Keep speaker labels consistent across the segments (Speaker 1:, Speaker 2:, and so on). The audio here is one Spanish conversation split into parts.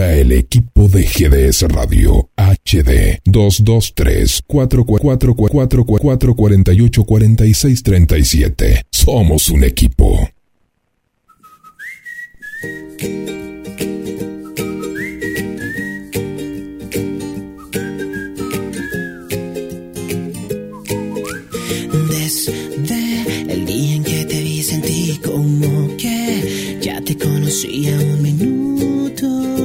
Speaker 1: envía el equipo de GDS Radio HD 223 444 48 46 37. Somos un equipo.
Speaker 2: Desde el día en que te vi sentí como que ya te conocía un minuto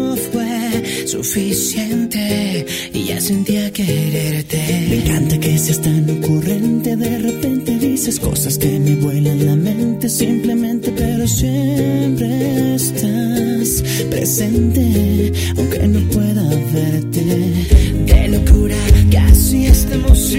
Speaker 2: suficiente y ya sentía quererte. Me encanta que seas tan ocurrente, de repente dices cosas que me vuelan la mente simplemente, pero siempre estás presente, aunque no pueda verte. De locura casi estamos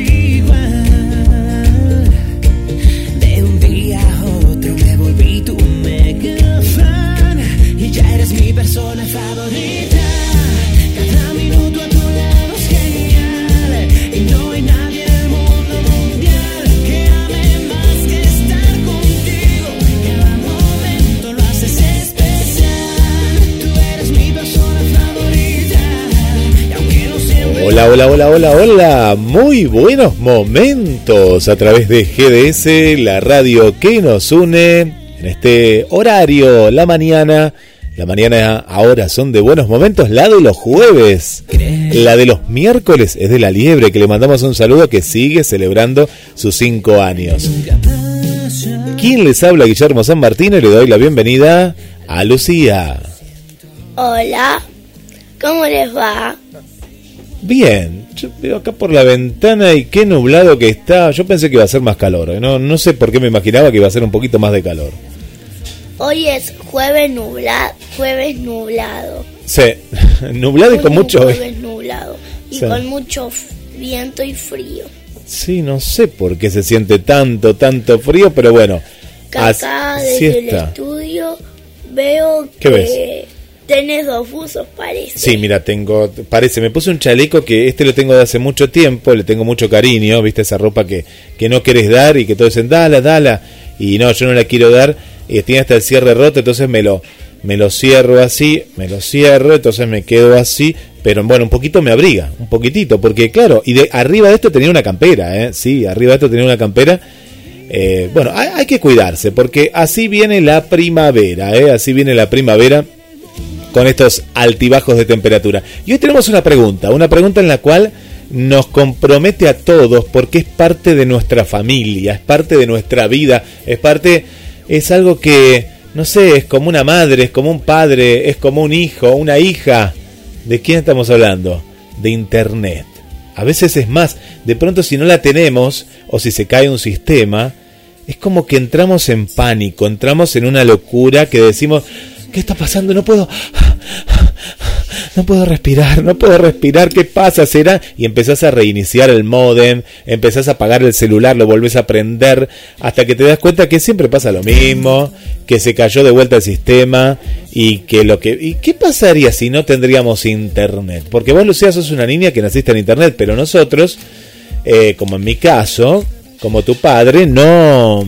Speaker 3: Hola, hola, hola, hola, hola. Muy buenos momentos a través de GDS, la radio que nos une en este horario, la mañana. La mañana ahora son de buenos momentos, la de los jueves. La de los miércoles es de la liebre, que le mandamos un saludo que sigue celebrando sus cinco años. ¿Quién les habla? Guillermo San Martín y le doy la bienvenida a Lucía.
Speaker 4: Hola, ¿cómo les va?
Speaker 3: Bien, yo veo acá por la ventana y qué nublado que está. Yo pensé que iba a ser más calor. ¿eh? No, no sé por qué me imaginaba que iba a ser un poquito más de calor.
Speaker 4: Hoy es jueves nublado, jueves nublado.
Speaker 3: Sí, nublado y con mucho...
Speaker 4: jueves nublado y
Speaker 3: Sí.
Speaker 4: con mucho viento y frío.
Speaker 3: Sí, no sé por qué se siente tanto, tanto frío, pero bueno.
Speaker 4: Acá desde el estudio veo
Speaker 3: ¿Qué
Speaker 4: que
Speaker 3: ves?
Speaker 4: Tenés dos buzos, parece.
Speaker 3: Sí, mira, tengo, parece, me puse un chaleco que este lo tengo de hace mucho tiempo, le tengo mucho cariño, viste esa ropa que, que no querés dar y que todos dicen, dala, dala, y no, yo no la quiero dar, y tiene hasta el cierre roto, entonces me lo, me lo cierro así, me lo cierro, entonces me quedo así, pero bueno, un poquito me abriga, un poquitito, porque claro, y de arriba de esto tenía una campera, ¿eh? sí, arriba de esto tenía una campera, eh, bueno, hay, hay que cuidarse, porque así viene la primavera, ¿eh? así viene la primavera con estos altibajos de temperatura. Y hoy tenemos una pregunta, una pregunta en la cual nos compromete a todos porque es parte de nuestra familia, es parte de nuestra vida, es parte, es algo que, no sé, es como una madre, es como un padre, es como un hijo, una hija. ¿De quién estamos hablando? De Internet. A veces es más, de pronto si no la tenemos o si se cae un sistema, es como que entramos en pánico, entramos en una locura que decimos, ¿qué está pasando? No puedo, no puedo respirar, no puedo respirar, ¿qué pasa? ¿Será? Y empezás a reiniciar el modem, empezás a apagar el celular, lo volvés a prender, hasta que te das cuenta que siempre pasa lo mismo, que se cayó de vuelta el sistema y que lo que... ¿Y qué pasaría si no tendríamos internet? Porque vos, Lucía, sos una niña que naciste en internet, pero nosotros, eh, como en mi caso, como tu padre, no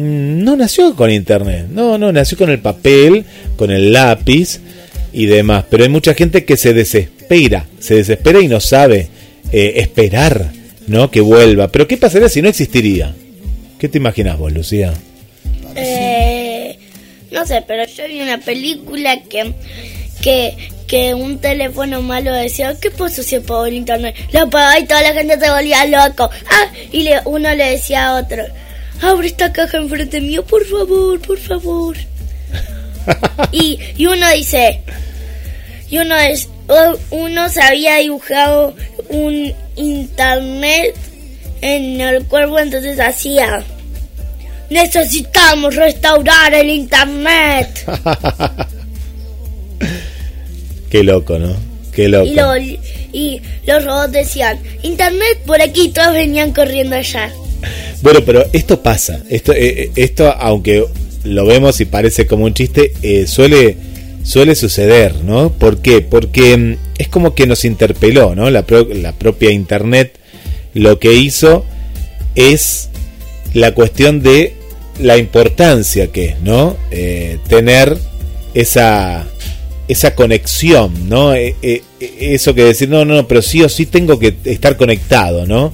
Speaker 3: no nació con internet, no, no, nació con el papel, con el lápiz y demás. Pero hay mucha gente que se desespera, se desespera y no sabe eh, esperar, ¿no? Que vuelva. Pero ¿qué pasaría si no existiría? ¿Qué te imaginas vos, Lucía?
Speaker 4: Eh, no sé, pero yo vi una película que, que, que un teléfono malo decía, ¿qué pasa si apago el internet? Lo apagaba y toda la gente se volvía loco. Ah, y le, uno le decía a otro, abre esta caja enfrente mío, por favor, por favor. y, y uno dice, y uno es, uno se había dibujado un internet en el cuerpo, entonces hacía, necesitamos restaurar el internet.
Speaker 3: Qué loco, ¿no? Qué loco.
Speaker 4: Y, lo- y los robots decían, internet por aquí, todos venían corriendo allá.
Speaker 3: Bueno, pero esto pasa. Esto, eh, eh, esto aunque lo vemos y parece como un chiste, eh, suele, suele suceder, ¿no? ¿Por qué? Porque mm, es como que nos interpeló, ¿no? La, pro- la propia Internet lo que hizo es la cuestión de la importancia que es, ¿no? Eh, tener esa, esa conexión, ¿no? Eh, eso que decir, no, no, no, pero sí o sí tengo que estar conectado, ¿no?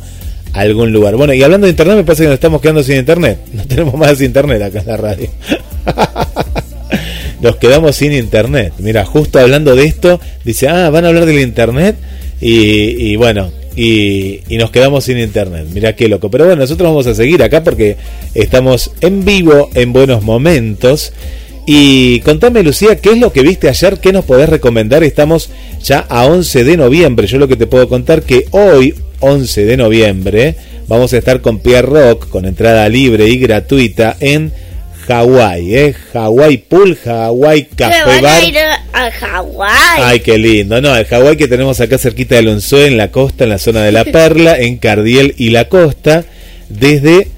Speaker 3: Algún lugar. Bueno, y hablando de internet, me parece que nos estamos quedando sin internet. No tenemos más internet acá en la radio. nos quedamos sin internet. Mira, justo hablando de esto, dice, ah, van a hablar del internet. Y, bueno, y, nos quedamos sin internet. Mira qué loco. Pero bueno, nosotros vamos a seguir acá porque estamos en vivo en buenos momentos. Y contame, Lucía, ¿qué es lo que viste ayer? ¿Qué nos podés recomendar? Estamos ya a 11 de noviembre. Yo lo que te puedo contar que hoy, 11 de noviembre, vamos a estar con Pierre Rock, con entrada libre y gratuita en Hawái, ¿eh? Hawái Pool, Hawái Café Bar.
Speaker 4: a ir a Hawái.
Speaker 3: Ay, qué lindo. No, el Hawái que tenemos acá cerquita de Lonzoe, en la costa, en la zona de La Perla, en Cardiel y la costa. Desde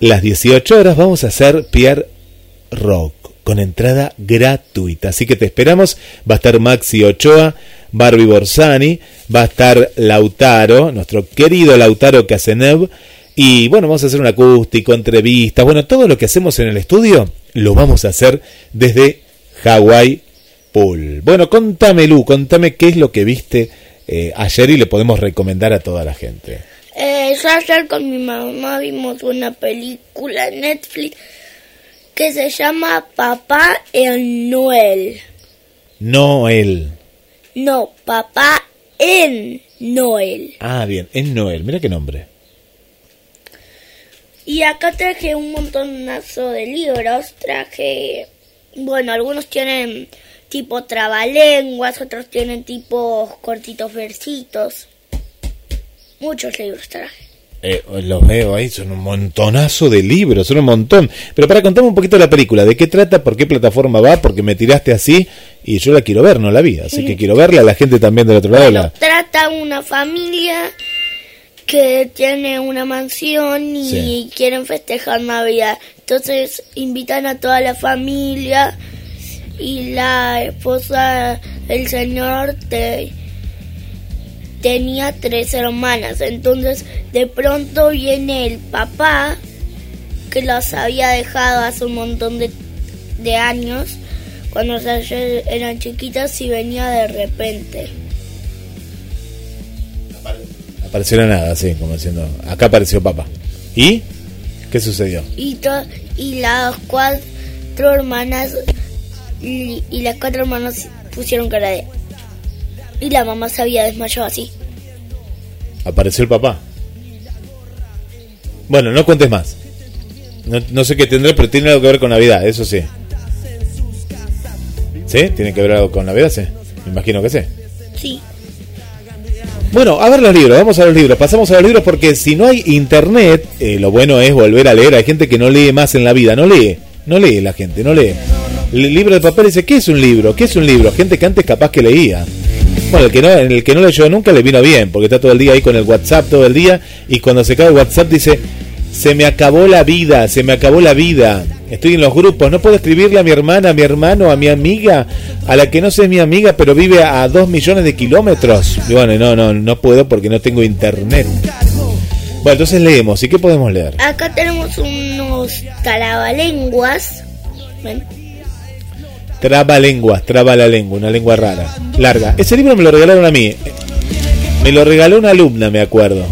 Speaker 3: las 18 horas vamos a hacer Pierre Rock con entrada gratuita. Así que te esperamos. Va a estar Maxi Ochoa, Barbie Borsani, va a estar Lautaro, nuestro querido Lautaro Casenev. Y bueno, vamos a hacer un acústico, entrevistas. Bueno, todo lo que hacemos en el estudio lo vamos a hacer desde Hawaii Pool. Bueno, contame, Lu, contame qué es lo que viste eh, ayer y le podemos recomendar a toda la gente.
Speaker 4: Eh, yo ayer con mi mamá vimos una película en Netflix que se llama Papá en Noel.
Speaker 3: Noel.
Speaker 4: No, Papá en Noel.
Speaker 3: Ah, bien, en Noel. Mira qué nombre.
Speaker 4: Y acá traje un montonazo de libros. Traje, bueno, algunos tienen tipo trabalenguas, otros tienen tipo cortitos versitos. Muchos libros traje.
Speaker 3: Eh, los veo ahí, son un montonazo de libros, son un montón. Pero para contarme un poquito la película, ¿de qué trata? ¿Por qué plataforma va? Porque me tiraste así y yo la quiero ver, no la vi. Así que quiero verla, la gente también del otro lado.
Speaker 4: Bueno,
Speaker 3: La...
Speaker 4: trata una familia que tiene una mansión y
Speaker 3: Sí.
Speaker 4: quieren festejar Navidad. Entonces invitan a toda la familia y la esposa del señor te- tenía tres hermanas. Entonces de pronto viene el papá que las había dejado hace un montón de, de años cuando ellas eran chiquitas y venía de repente.
Speaker 3: Apareció la nada, así, como diciendo, acá apareció papá. ¿Y? ¿Qué sucedió?
Speaker 4: y, to- y las cuatro hermanas y, y las cuatro hermanas pusieron cara de y la mamá se había desmayado así
Speaker 3: Apareció el papá. Bueno, no cuentes más. No, no sé qué tendrá, pero tiene algo que ver con Navidad, eso sí. ¿Sí? ¿Tiene que ver algo con Navidad? Sí. Me imagino que sí.
Speaker 4: sí
Speaker 3: Bueno, a ver los libros, vamos a los libros. Pasamos a los libros porque si no hay internet, eh, lo bueno es volver a leer. Hay gente que no lee más en la vida, no lee, no lee la gente, no lee. El libro de papel dice, ¿qué es un libro? ¿Qué es un libro? Gente que antes capaz que leía. Bueno, el que no, el que no leyó nunca le vino bien, porque está todo el día ahí con el WhatsApp todo el día y cuando se cae el WhatsApp dice, se me acabó la vida, se me acabó la vida. Estoy en los grupos, no puedo escribirle a mi hermana, a mi hermano, a mi amiga, a la que no sé es mi amiga, pero vive a dos millones de kilómetros. Y bueno, no, no, no puedo porque no tengo internet. Bueno, entonces leemos. ¿Y qué podemos leer?
Speaker 4: acá tenemos unos talabalenguas ¿Ven?
Speaker 3: Traba lenguas, traba la lengua, una lengua rara, larga. Ese libro me lo regalaron a mí. Me lo regaló una alumna, me acuerdo.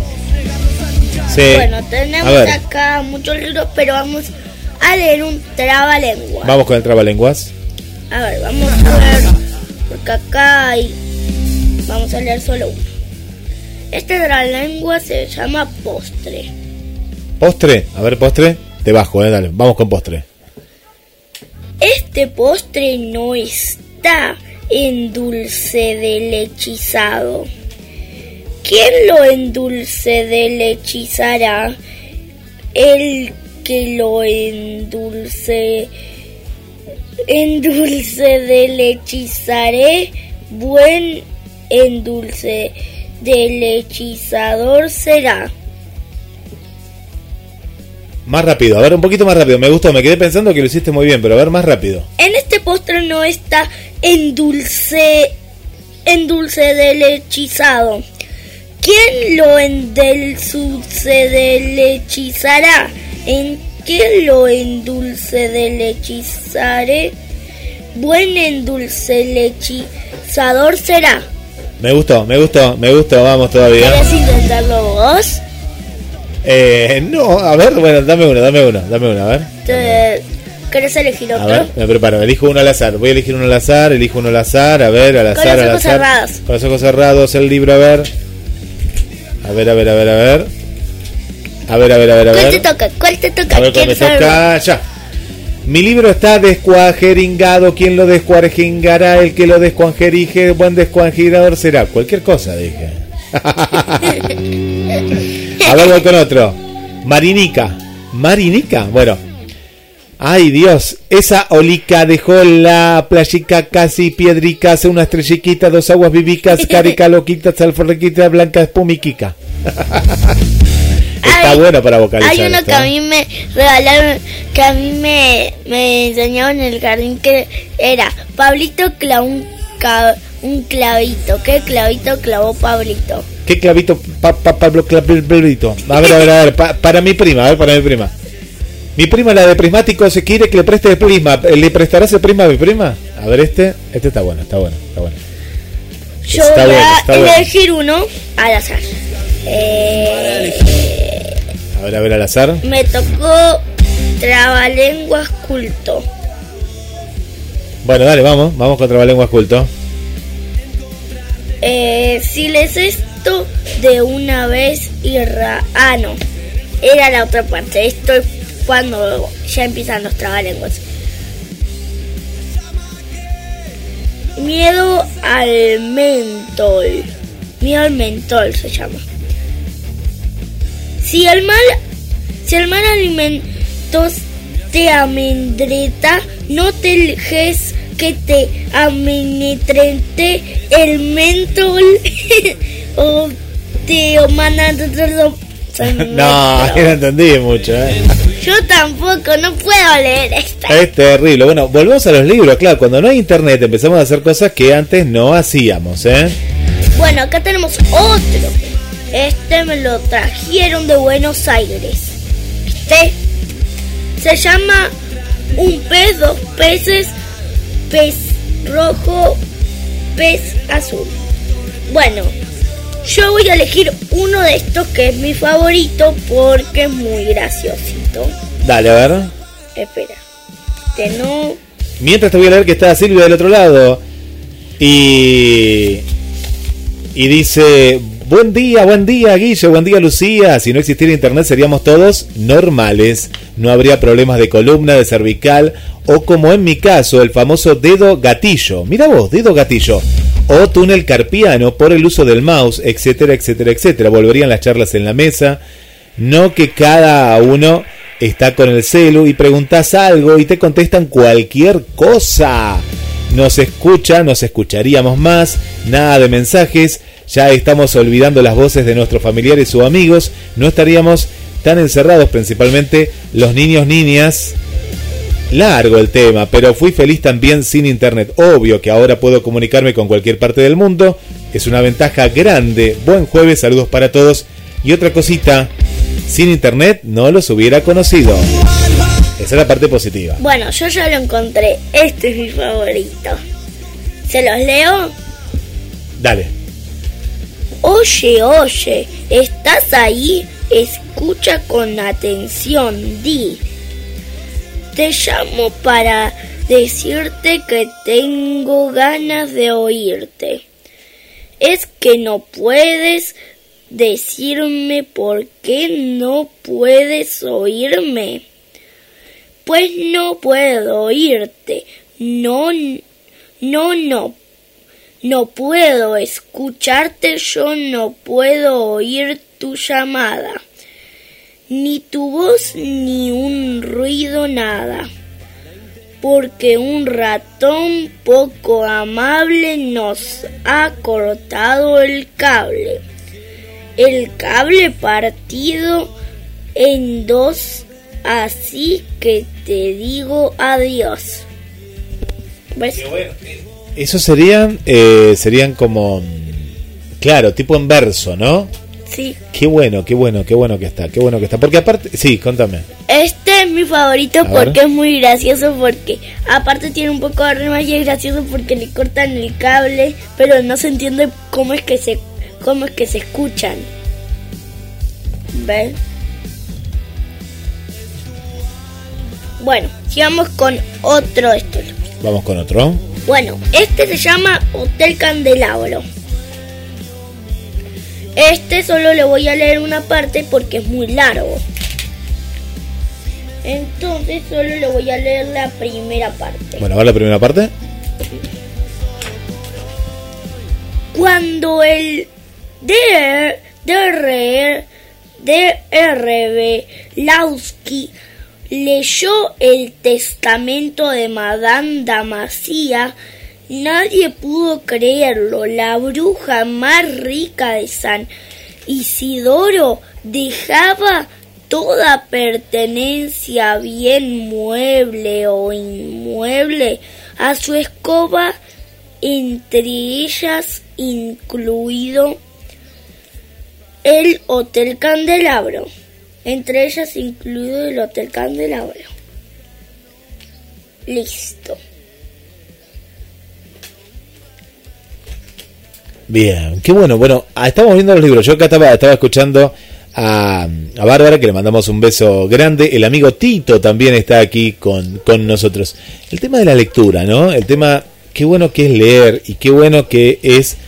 Speaker 3: Sí.
Speaker 4: bueno tenemos acá muchos libros pero vamos a leer un trabalengua
Speaker 3: vamos con el trabalenguas.
Speaker 4: a ver vamos a ver porque acá hay vamos a leer solo uno este trabalengua se llama postre
Speaker 3: Postre, a ver, postre. Te bajo, eh, dale. Vamos con postre.
Speaker 4: Este postre no está en dulce de lechizado. ¿Quién lo endulce de lechizará? El que lo endulce endulce de lechizaré, buen endulce de lechizador será.
Speaker 3: Más rápido, a ver, un poquito más rápido. Me gustó, me quedé pensando que lo hiciste muy bien, pero a ver, más rápido.
Speaker 4: En este postre no está en dulce, en dulce de lechizado. ¿Quién lo endulce de lechizará? ¿En qué lo endulce de lechizaré? buen endulcelechizador será.
Speaker 3: Me gustó, me gustó, me gustó, vamos todavía.
Speaker 4: ¿Querés intentarlo vos?
Speaker 3: Eh, no, a ver, bueno, dame uno, dame uno, dame uno, a ver.
Speaker 4: Te- ¿Querés elegir
Speaker 3: A
Speaker 4: otro?
Speaker 3: ver, me preparo, elijo uno al azar. Voy a elegir uno al azar, elijo uno al azar, a ver, al
Speaker 4: Con
Speaker 3: azar,
Speaker 4: los
Speaker 3: al
Speaker 4: ojos
Speaker 3: azar.
Speaker 4: cerrados.
Speaker 3: Con los ojos cerrados, el libro, a ver. A ver, a ver, a ver, a ver. A ver, a ver, a ver, a
Speaker 4: ¿Cuál te
Speaker 3: ver.
Speaker 4: toca? ¿Cuál te toca?
Speaker 3: A ver,
Speaker 4: Quiero
Speaker 3: me
Speaker 4: saber.
Speaker 3: toca ya. Mi libro está descuajeringado. ¿Quién lo descuajengará? El que lo descuajerige, buen descuajerador será. Cualquier cosa, dije. A ver, voy con otro. Marinica. Marinica. Bueno. Ay, Dios. Esa olica dejó la playica casi piedrica. Hace una estrelliquita, dos aguas vivicas, carica loquita, salforrequita, blanca espumiquica. Está
Speaker 4: Hay-
Speaker 3: bueno para vocalizar.
Speaker 4: Hay uno
Speaker 3: esto,
Speaker 4: que a
Speaker 3: ¿eh?
Speaker 4: mí me regalaron, que a mí me, me enseñaron en el jardín que era Pablito clavó un, clavito. ¿Qué clavito clavó Pablito?
Speaker 3: ¿Qué clavito, pa, pa- Pablo Clavito? A ver, a ver, a ver, pa- para mi prima, a ver, para mi prima. Mi prima, la de prismático, se quiere que le preste el prisma. ¿Le prestarás el prisma a mi prima? A ver, este, este está bueno, está bueno, está bueno.
Speaker 4: Yo
Speaker 3: Está
Speaker 4: voy a
Speaker 3: bueno.
Speaker 4: elegir uno al azar. Eh,
Speaker 3: A ver, a ver, al azar.
Speaker 4: me tocó Trabalenguas Culto.
Speaker 3: Bueno, dale, vamos, vamos con Trabalenguas Culto.
Speaker 4: Eh, si les esto de una vez y ra... Ah, no. Era la otra parte. Esto es cuando ya empiezan los trabalenguas. Miedo al mentol. Miedo al mentol se llama. Si el mal, si el mal alimento te amedrenta, no te dejes que te amenetrente el mentol o te mandan
Speaker 3: No, no entendí mucho, ¿eh?
Speaker 4: Yo tampoco, no puedo leer esta.
Speaker 3: Es terrible. Bueno, volvemos a los libros, claro. Cuando no hay internet empezamos a hacer cosas que antes no hacíamos, ¿eh?
Speaker 4: Bueno, acá tenemos otro. Este me lo trajeron de Buenos Aires. Este se llama un pez, dos peces, pez rojo, pez azul. Bueno, yo voy a elegir uno de estos que es mi favorito porque es muy graciosito.
Speaker 3: Dale, a ver.
Speaker 4: Espera. Este no.
Speaker 3: Mientras te voy a leer que está Silvia del otro lado. Y. Y dice: Buen día, buen día, Guille, buen día, Lucía. Si no existiera internet, seríamos todos normales. No habría problemas de columna, de cervical, o como en mi caso, el famoso dedo gatillo. Mira vos, dedo gatillo. O túnel carpiano por el uso del mouse, etcétera, etcétera, etcétera. Volverían las charlas en la mesa. No que cada uno está con el celu y preguntas algo y te contestan cualquier cosa. Nos escucha, nos escucharíamos más, nada de mensajes, ya estamos olvidando las voces de nuestros familiares o amigos, no estaríamos tan encerrados, principalmente los niños, niñas. Largo el tema, pero fui feliz también sin internet. Obvio que ahora puedo comunicarme con cualquier parte del mundo, es una ventaja grande. Buen jueves, saludos para todos. Y otra cosita, sin internet no los hubiera conocido. Esa es la parte positiva.
Speaker 4: Bueno, yo ya lo encontré. Este es mi favorito. ¿Se los leo?
Speaker 3: Dale.
Speaker 4: Oye, oye, ¿estás ahí? Escucha con atención, di. Te llamo para decirte que tengo ganas de oírte. Es que no puedes decirme por qué no puedes oírme. Pues no puedo oírte. No, no, no. No puedo escucharte, yo no puedo oír tu llamada. Ni tu voz, ni un ruido, nada. Porque un ratón poco amable nos ha cortado el cable. El cable partido en dos, así que te digo adiós.
Speaker 3: Eso serían, eh, serían como, claro, tipo en verso, ¿no?
Speaker 4: Sí.
Speaker 3: Qué bueno, qué bueno, qué bueno que está, qué bueno que está. Porque aparte, sí, contame.
Speaker 4: Este es mi favorito
Speaker 3: A ver.
Speaker 4: porque es muy gracioso porque aparte tiene un poco de rimas y es gracioso porque le cortan el cable, pero no se entiende cómo es que se cómo es que se escuchan. ¿Ves? Bueno, sigamos con otro de estos.
Speaker 3: Vamos con otro.
Speaker 4: Bueno, este se llama Hotel Candelabro. Este solo le voy a leer una parte porque es muy largo. Entonces solo le voy a leer la primera parte.
Speaker 3: Bueno, a ver la primera parte.
Speaker 4: Cuando el DR, DR, DRB Lausky leyó el testamento de Madame Damasía, nadie pudo creerlo. La bruja más rica de San Isidoro dejaba toda pertenencia, bien mueble o inmueble, a su escoba, entre ellas incluido el Hotel Candelabro. Entre ellas incluido el Hotel Candelabro. Listo.
Speaker 3: Bien, qué bueno. Bueno, ah, estamos viendo los libros. Yo acá estaba, estaba escuchando a, a Bárbara, que le mandamos un beso grande. El amigo Tito también está aquí con, con nosotros. El tema de la lectura, ¿no? El tema, qué bueno que es leer y qué bueno que es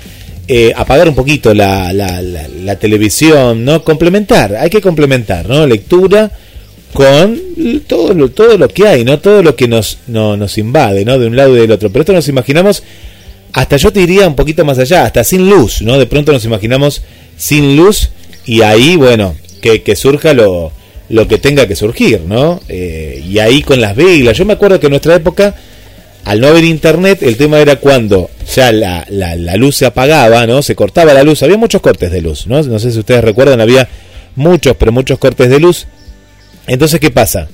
Speaker 3: eh, apagar un poquito la, la, la, la televisión, ¿no? Complementar, hay que complementar, ¿no? Lectura con todo lo, todo lo que hay, ¿no? Todo lo que nos, no, nos invade, ¿no? De un lado y del otro. Pero esto nos imaginamos hasta yo te diría un poquito más allá, hasta sin luz, ¿no? De pronto nos imaginamos sin luz y ahí, bueno, que, que surja lo, lo que tenga que surgir, ¿no? Eh, y ahí con las velas, yo me acuerdo que en nuestra época, al no haber internet, el tema era cuando ya la, la, luz se apagaba, ¿no? Se cortaba la luz, había muchos cortes de luz, ¿no? No sé si ustedes recuerdan, había muchos, pero muchos cortes de luz. Entonces, ¿qué pasa?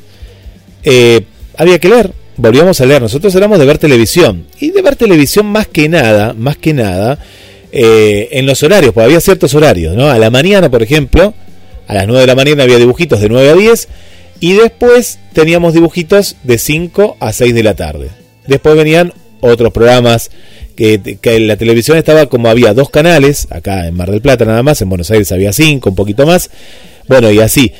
Speaker 3: Eh, había que leer, volvíamos a leer. Nosotros éramos de ver televisión. Y de ver televisión más que nada, más que nada, eh, en los horarios, porque había ciertos horarios, ¿no? A la mañana, por ejemplo, a las 9 de la mañana había dibujitos de 9 a 10. Y después teníamos dibujitos de 5 a 6 de la tarde. Después venían otros programas que, la televisión estaba como había dos canales, acá en Mar del Plata nada más, en Buenos Aires había cinco, un poquito más. Bueno, y así.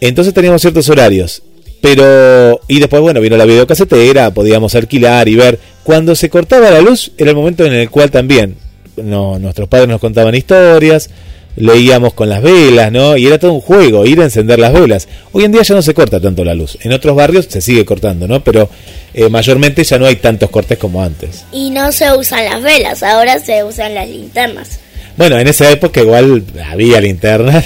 Speaker 3: Entonces teníamos ciertos horarios. Pero, y después, bueno, vino la videocasetera, podíamos alquilar y ver. Cuando se cortaba la luz, era el momento en el cual también no, nuestros padres nos contaban historias, leíamos con las velas, ¿no? Y era todo un juego, ir a encender las velas. Hoy en día ya no se corta tanto la luz. En otros barrios se sigue cortando, ¿no? Pero eh, mayormente ya no hay tantos cortes como antes.
Speaker 4: Y no se usan las velas, ahora se usan las linternas.
Speaker 3: Bueno, en esa época igual había linterna.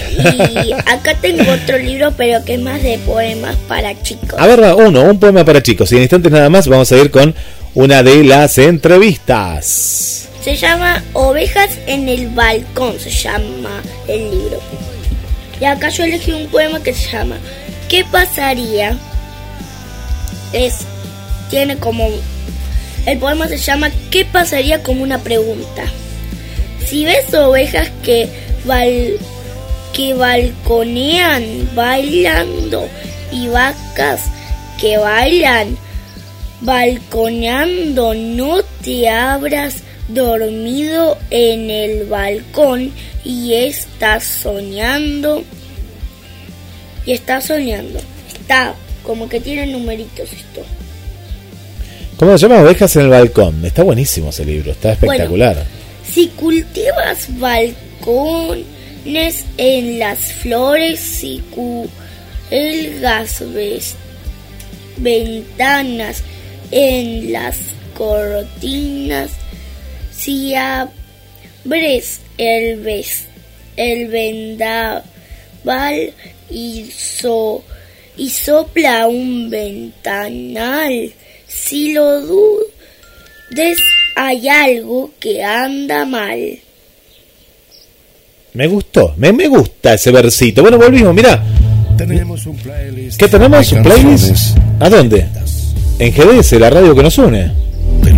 Speaker 4: Y acá tengo otro libro, pero que es más de poemas para chicos.
Speaker 3: A ver, uno, un poema para chicos. Y en instantes nada más vamos a ir con una de las entrevistas.
Speaker 4: Se llama Ovejas en el balcón, se llama el libro. Y acá yo elegí un poema que se llama ¿Qué pasaría? Es tiene como el poema se llama ¿Qué pasaría? como una pregunta. Si ves ovejas que bal, que balconean bailando y vacas que bailan balconeando, no te habrás dormido en el balcón y estás soñando y estás soñando. Está como que tiene numeritos esto.
Speaker 3: ¿Cómo se llama? Ovejas en el balcón. Está buenísimo ese libro, está espectacular.
Speaker 4: Si cultivas balcones en las flores, si cuelgas ventanas en las cortinas, si abres el, ves- el vendaval y, so- y sopla un ventanal, si lo dudes hay algo que anda mal.
Speaker 3: Me gustó, me, me gusta ese versito. Bueno, volvimos, mira.
Speaker 5: Tenemos un playlist.
Speaker 3: ¿Qué tenemos? ¿Un playlist? ¿A dónde? En GDS, la radio que nos une.
Speaker 5: Pero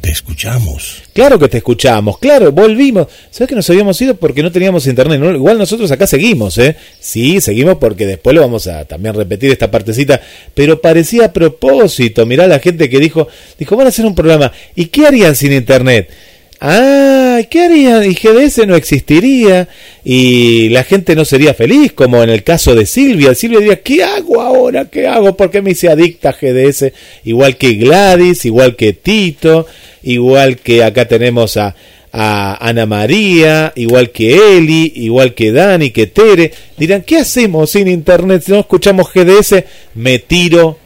Speaker 5: Te escuchamos.
Speaker 3: Claro que te escuchamos, claro, volvimos. ¿Sabes que nos habíamos ido porque no teníamos internet? Igual nosotros acá seguimos, ¿eh? Sí, seguimos porque después lo vamos a también repetir esta partecita, pero parecía a propósito. Mirá la gente que dijo, dijo, van a hacer un programa. ¿Y qué harían sin internet? Ah, ¿qué harían? Y GDS no existiría y la gente no sería feliz, como en el caso de Silvia. Silvia diría, ¿qué hago ahora? ¿Qué hago? ¿Por qué me hice adicta a GDS? Igual que Gladys, igual que Tito, igual que acá tenemos a, a Ana María, igual que Eli, igual que Dani, que Tere. Dirán, ¿qué hacemos sin internet? Si no escuchamos GDS, me tiro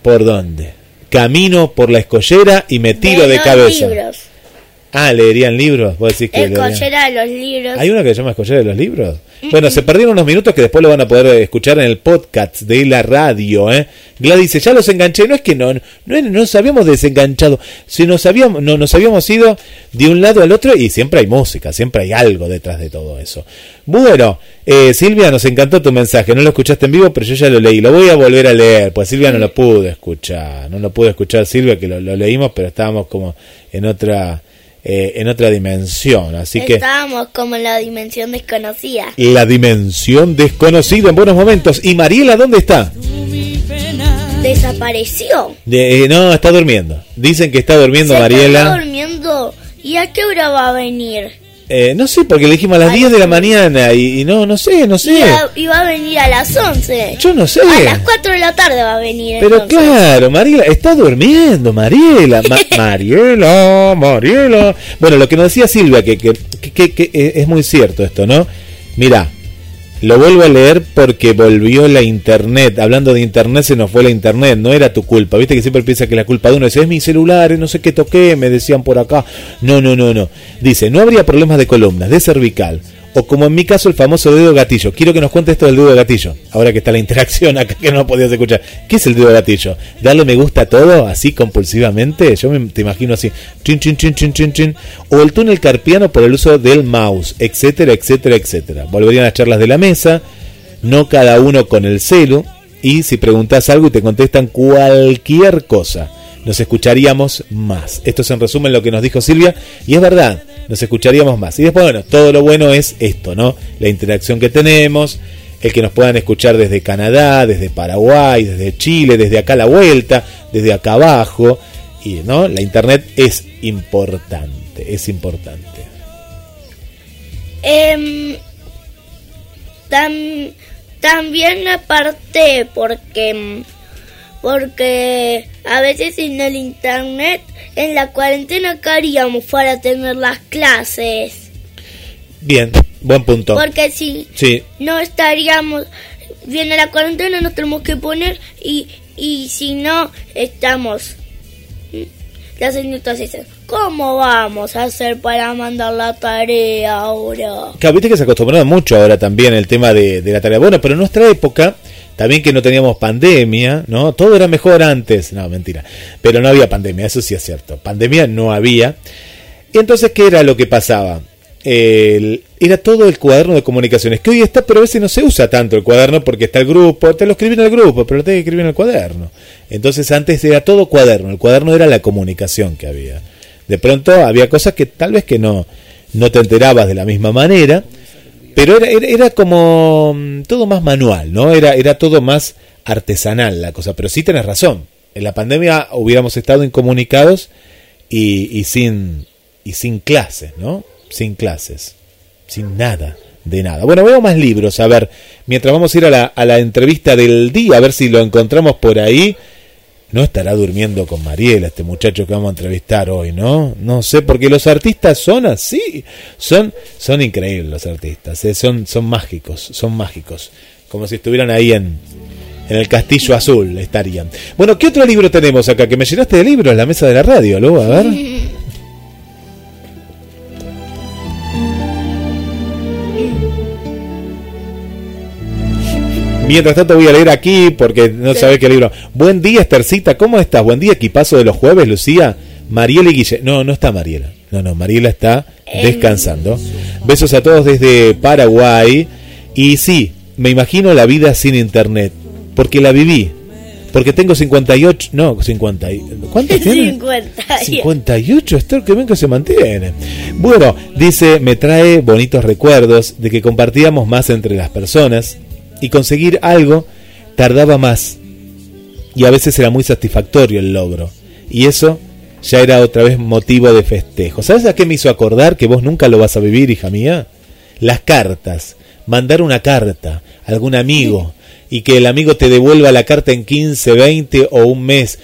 Speaker 3: por dónde? Camino por la escollera y me tiro de,
Speaker 4: los
Speaker 3: cabeza.
Speaker 4: libros.
Speaker 3: Ah, leerían libros. ¿Vos decís que
Speaker 4: de los libros.
Speaker 3: ¿Hay una que se llama Escollera de los Libros? Bueno, se perdieron unos minutos que después lo van a poder escuchar en el podcast de la radio. ¿eh? Gladys dice, ya los enganché. No es que no, no, no nos habíamos desenganchado, si nos habíamos, no, nos habíamos ido de un lado al otro y siempre hay música, siempre hay algo detrás de todo eso. Bueno, eh, Silvia, nos encantó tu mensaje. No lo escuchaste en vivo, pero yo ya lo leí. Lo voy a volver a leer, pues Silvia no lo pude escuchar. No lo pude escuchar Silvia, que lo, lo leímos, pero estábamos como en otra... eh, en otra dimensión, así que
Speaker 4: Estábamos como en la dimensión desconocida.
Speaker 3: la dimensión desconocida en buenos momentos. ¿Y Mariela dónde está?
Speaker 4: Desapareció.
Speaker 3: De- eh, no, está durmiendo. Dicen que está durmiendo
Speaker 4: Se está
Speaker 3: Mariela.
Speaker 4: durmiendo. ¿Y a qué hora va a venir?
Speaker 3: Eh, no sé, porque le dijimos a las
Speaker 4: Ay,
Speaker 3: 10 de la mañana y, y no, no sé, no sé.
Speaker 4: a- y va a venir a las 11.
Speaker 3: Yo no sé.
Speaker 4: A las 4 de la tarde va a venir.
Speaker 3: Pero
Speaker 4: entonces.
Speaker 3: claro, Mariela, está durmiendo, Mariela. Ma- Mariela, Mariela. Bueno, lo que nos decía Silvia, que, que, que- que- que, eh, es muy cierto esto, ¿no? Mira, lo vuelvo a leer porque volvió la internet. Hablando de internet, se nos fue la internet. No era tu culpa. Viste que siempre piensa que la culpa de uno es, es mi celular, no sé qué toqué, me decían por acá. No, no, no, no. Dice, no habría problemas de columnas, de cervical. O como en mi caso, el famoso dedo gatillo. Quiero que nos cuente esto del dedo gatillo. Ahora que está la interacción acá que no podías escuchar. ¿Qué es el dedo gatillo? ¿Darle me gusta a todo así compulsivamente? Yo me, te imagino así. Chin, chin, chin, chin, chin, chin. O el túnel carpiano por el uso del mouse, etcétera, etcétera, etcétera. Volverían las charlas de la mesa. No cada uno con el celu. Y si preguntas algo y te contestan cualquier cosa nos escucharíamos más. Esto es en resumen lo que nos dijo Silvia y es verdad, nos escucharíamos más. Y después, bueno, todo lo bueno es esto, ¿no? La interacción que tenemos, el que nos puedan escuchar desde Canadá, desde Paraguay, desde Chile, desde acá a la vuelta, desde acá abajo. Y, ¿no? La internet es importante, es importante.
Speaker 4: Em, tam- también aparte porque em, porque a veces sin el internet en la cuarentena ¿qué haríamos para tener las clases
Speaker 3: Bien, buen punto.
Speaker 4: porque si
Speaker 3: Sí,
Speaker 4: no estaríamos viene la cuarentena nos tenemos que poner y y si no estamos las señoritas dicen ¿cómo vamos a hacer para mandar la tarea ahora?
Speaker 3: Claro, viste que se acostumbraba mucho ahora también el tema de, de la tarea. Bueno, pero en nuestra época, también que no teníamos pandemia, ¿no? Todo era mejor antes. No, mentira. Pero no había pandemia, eso sí es cierto. Pandemia no había. Y entonces, ¿qué era lo que pasaba? El- era todo el cuaderno de comunicaciones, que hoy está, pero a veces no se usa tanto el cuaderno porque está el grupo, te lo escribí en el grupo, pero lo tenés que escribir en el cuaderno. Entonces antes era todo cuaderno, el cuaderno era la comunicación que había. De pronto había cosas que tal vez que no, no te enterabas de la misma manera, pero era, era, era como mm, todo más manual, ¿no? Era, era todo más artesanal la cosa, pero sí tenés razón. En la pandemia hubiéramos estado incomunicados y, y sin y sin clases, ¿no? Sin clases, sin nada de nada. Bueno, veo más libros, a ver, mientras vamos a ir a la, a la entrevista del día, a ver si lo encontramos por ahí. No estará durmiendo con Mariela, este muchacho que vamos a entrevistar hoy, ¿no? No sé, porque los artistas son así, son, son increíbles los artistas, ¿eh? son, son mágicos, son mágicos, como si estuvieran ahí en, en el Castillo Azul, estarían. Bueno, ¿qué otro libro tenemos acá? Que me llenaste de libros, la mesa de la radio, luego, a ver. Mientras tanto voy a leer aquí porque no
Speaker 4: Sí.
Speaker 3: sabés qué libro. Buen día, Estercita, ¿cómo estás? Buen día, equipazo de los jueves, Lucía. Mariela y Guille. No, no está Mariela. No, no, Mariela está descansando. Besos a todos desde Paraguay. Y sí, me imagino la vida sin internet, porque la viví. Porque tengo 58, no, 50. y- ¿Cuántos tiene?
Speaker 4: 50.
Speaker 3: 58, esto que ven que se mantiene. Bueno, dice, me trae bonitos recuerdos de que compartíamos más entre las personas y conseguir algo tardaba más. Y a veces era muy satisfactorio el logro. Y eso ya era otra vez motivo de festejo. ¿Sabes a qué me hizo acordar que vos nunca lo vas a vivir, hija mía? Las cartas. Mandar una carta a algún amigo y que el amigo te devuelva la carta en 15, 20 o un mes.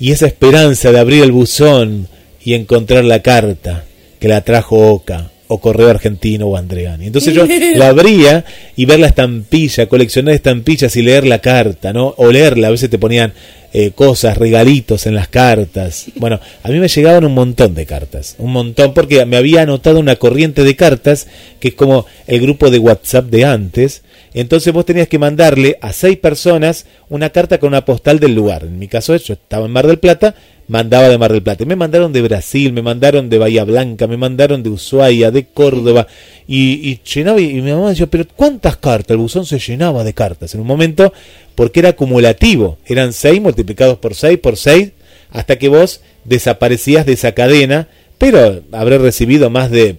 Speaker 3: Y esa esperanza de abrir el buzón y encontrar la carta que la trajo Oca o Correo Argentino o Andreani. Entonces yo la abría y ver la estampilla, coleccionar estampillas y leer la carta, ¿no? O leerla, a veces te ponían eh, cosas, regalitos en las cartas. Bueno, a mí me llegaban un montón de cartas, un montón, porque me había anotado una corriente de cartas, que es como el grupo de WhatsApp de antes. Entonces vos tenías que mandarle a seis personas una carta con una postal del lugar. En mi caso, yo estaba en Mar del Plata, mandaba de Mar del Plata. Me mandaron de Brasil, me mandaron de Bahía Blanca, me mandaron de Ushuaia, de Córdoba. Y, y llenaba, y mi mamá decía, pero ¿cuántas cartas? El buzón se llenaba de cartas en un momento, porque era acumulativo. Eran seis multiplicados por seis, por seis, hasta que vos desaparecías de esa cadena. Pero habré recibido más de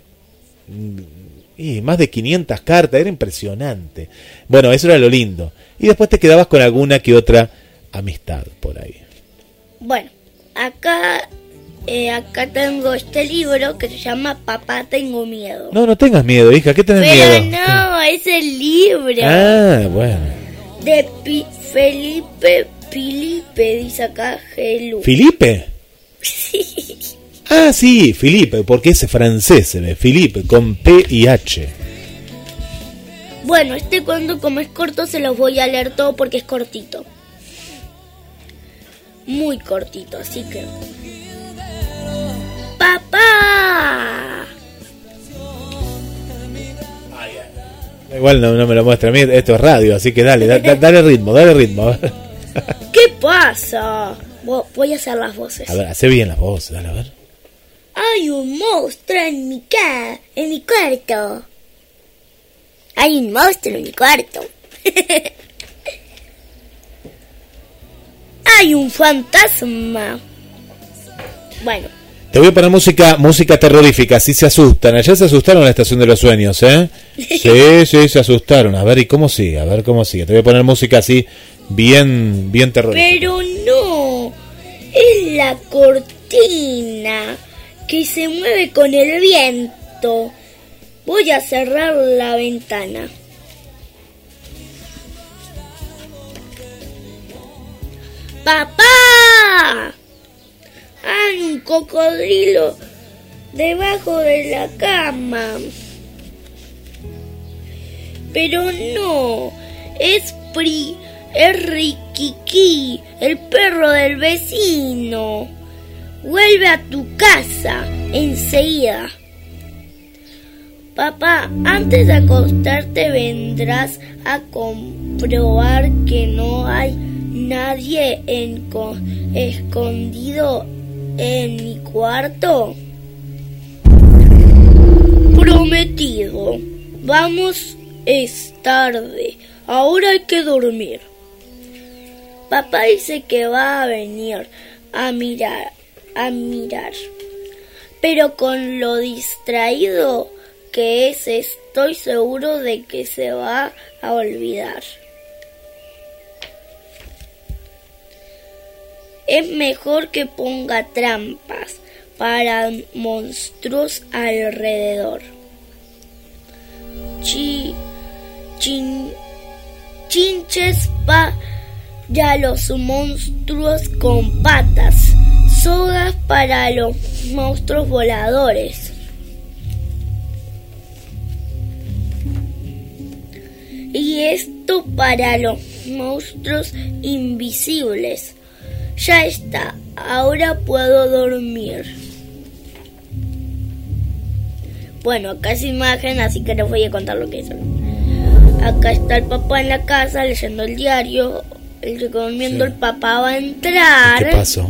Speaker 3: y más de 500 cartas, era impresionante. Bueno, eso era lo lindo. Y después te quedabas con alguna que otra amistad por ahí.
Speaker 4: Bueno, acá, eh, acá tengo este libro que se llama Papá tengo miedo.
Speaker 3: No, no tengas miedo, hija, ¿qué tenés
Speaker 4: Pero
Speaker 3: miedo?
Speaker 4: no, es el libro
Speaker 3: Ah, bueno.
Speaker 4: de Felipe Felipe, dice acá Gelu.
Speaker 3: ¿Filipe? Ah, sí, Filipe, porque es francés, se ve. Filipe, con P y H.
Speaker 4: Bueno, este cuento como es corto se los voy a leer todo porque es cortito. Muy cortito, así que... ¡Papá!
Speaker 3: Igual no, no me lo muestra a mí, esto es radio, así que dale, da- da- dale ritmo, dale ritmo.
Speaker 4: ¿Qué pasa? Vo- Voy a hacer las voces.
Speaker 3: A ver, hace bien las voces, dale, a ver.
Speaker 4: Hay un monstruo en mi ca en mi cuarto. Hay un monstruo en mi cuarto. Hay un fantasma. Bueno,
Speaker 3: Te voy a poner música, música terrorífica, si se asustan. Allá se asustaron en la estación de los sueños, ¿eh? Sí, sí, se asustaron. A ver, ¿y cómo sigue? A ver cómo sigue. Te voy a poner música así, bien, bien terrorífica.
Speaker 4: pero no. Es la cortina que se mueve con el viento. Voy a cerrar la ventana. ¡Papá! Hay un cocodrilo debajo de la cama. Pero no, es Pri, es Rikiki, el perro del vecino. Vuelve a tu casa enseguida. Papá, antes de acostarte vendrás a comprobar que no hay nadie enco- escondido en mi cuarto. Prometido. Vamos, es tarde. Ahora hay que dormir. Papá dice que va a venir a mirar, a mirar. Pero con lo distraído que es, estoy seguro de que se va a olvidar. Es mejor que ponga trampas para monstruos alrededor. Chi, chin, chinches para los monstruos con patas, sogas para los monstruos voladores. Y esto para los monstruos invisibles. Ya está, ahora puedo dormir. Bueno, acá es imagen, así que les voy a contar lo que es. Acá está el papá en la casa leyendo el diario. El chico durmiendo,
Speaker 3: Sí.
Speaker 4: el papá va a entrar.
Speaker 3: ¿Qué pasó?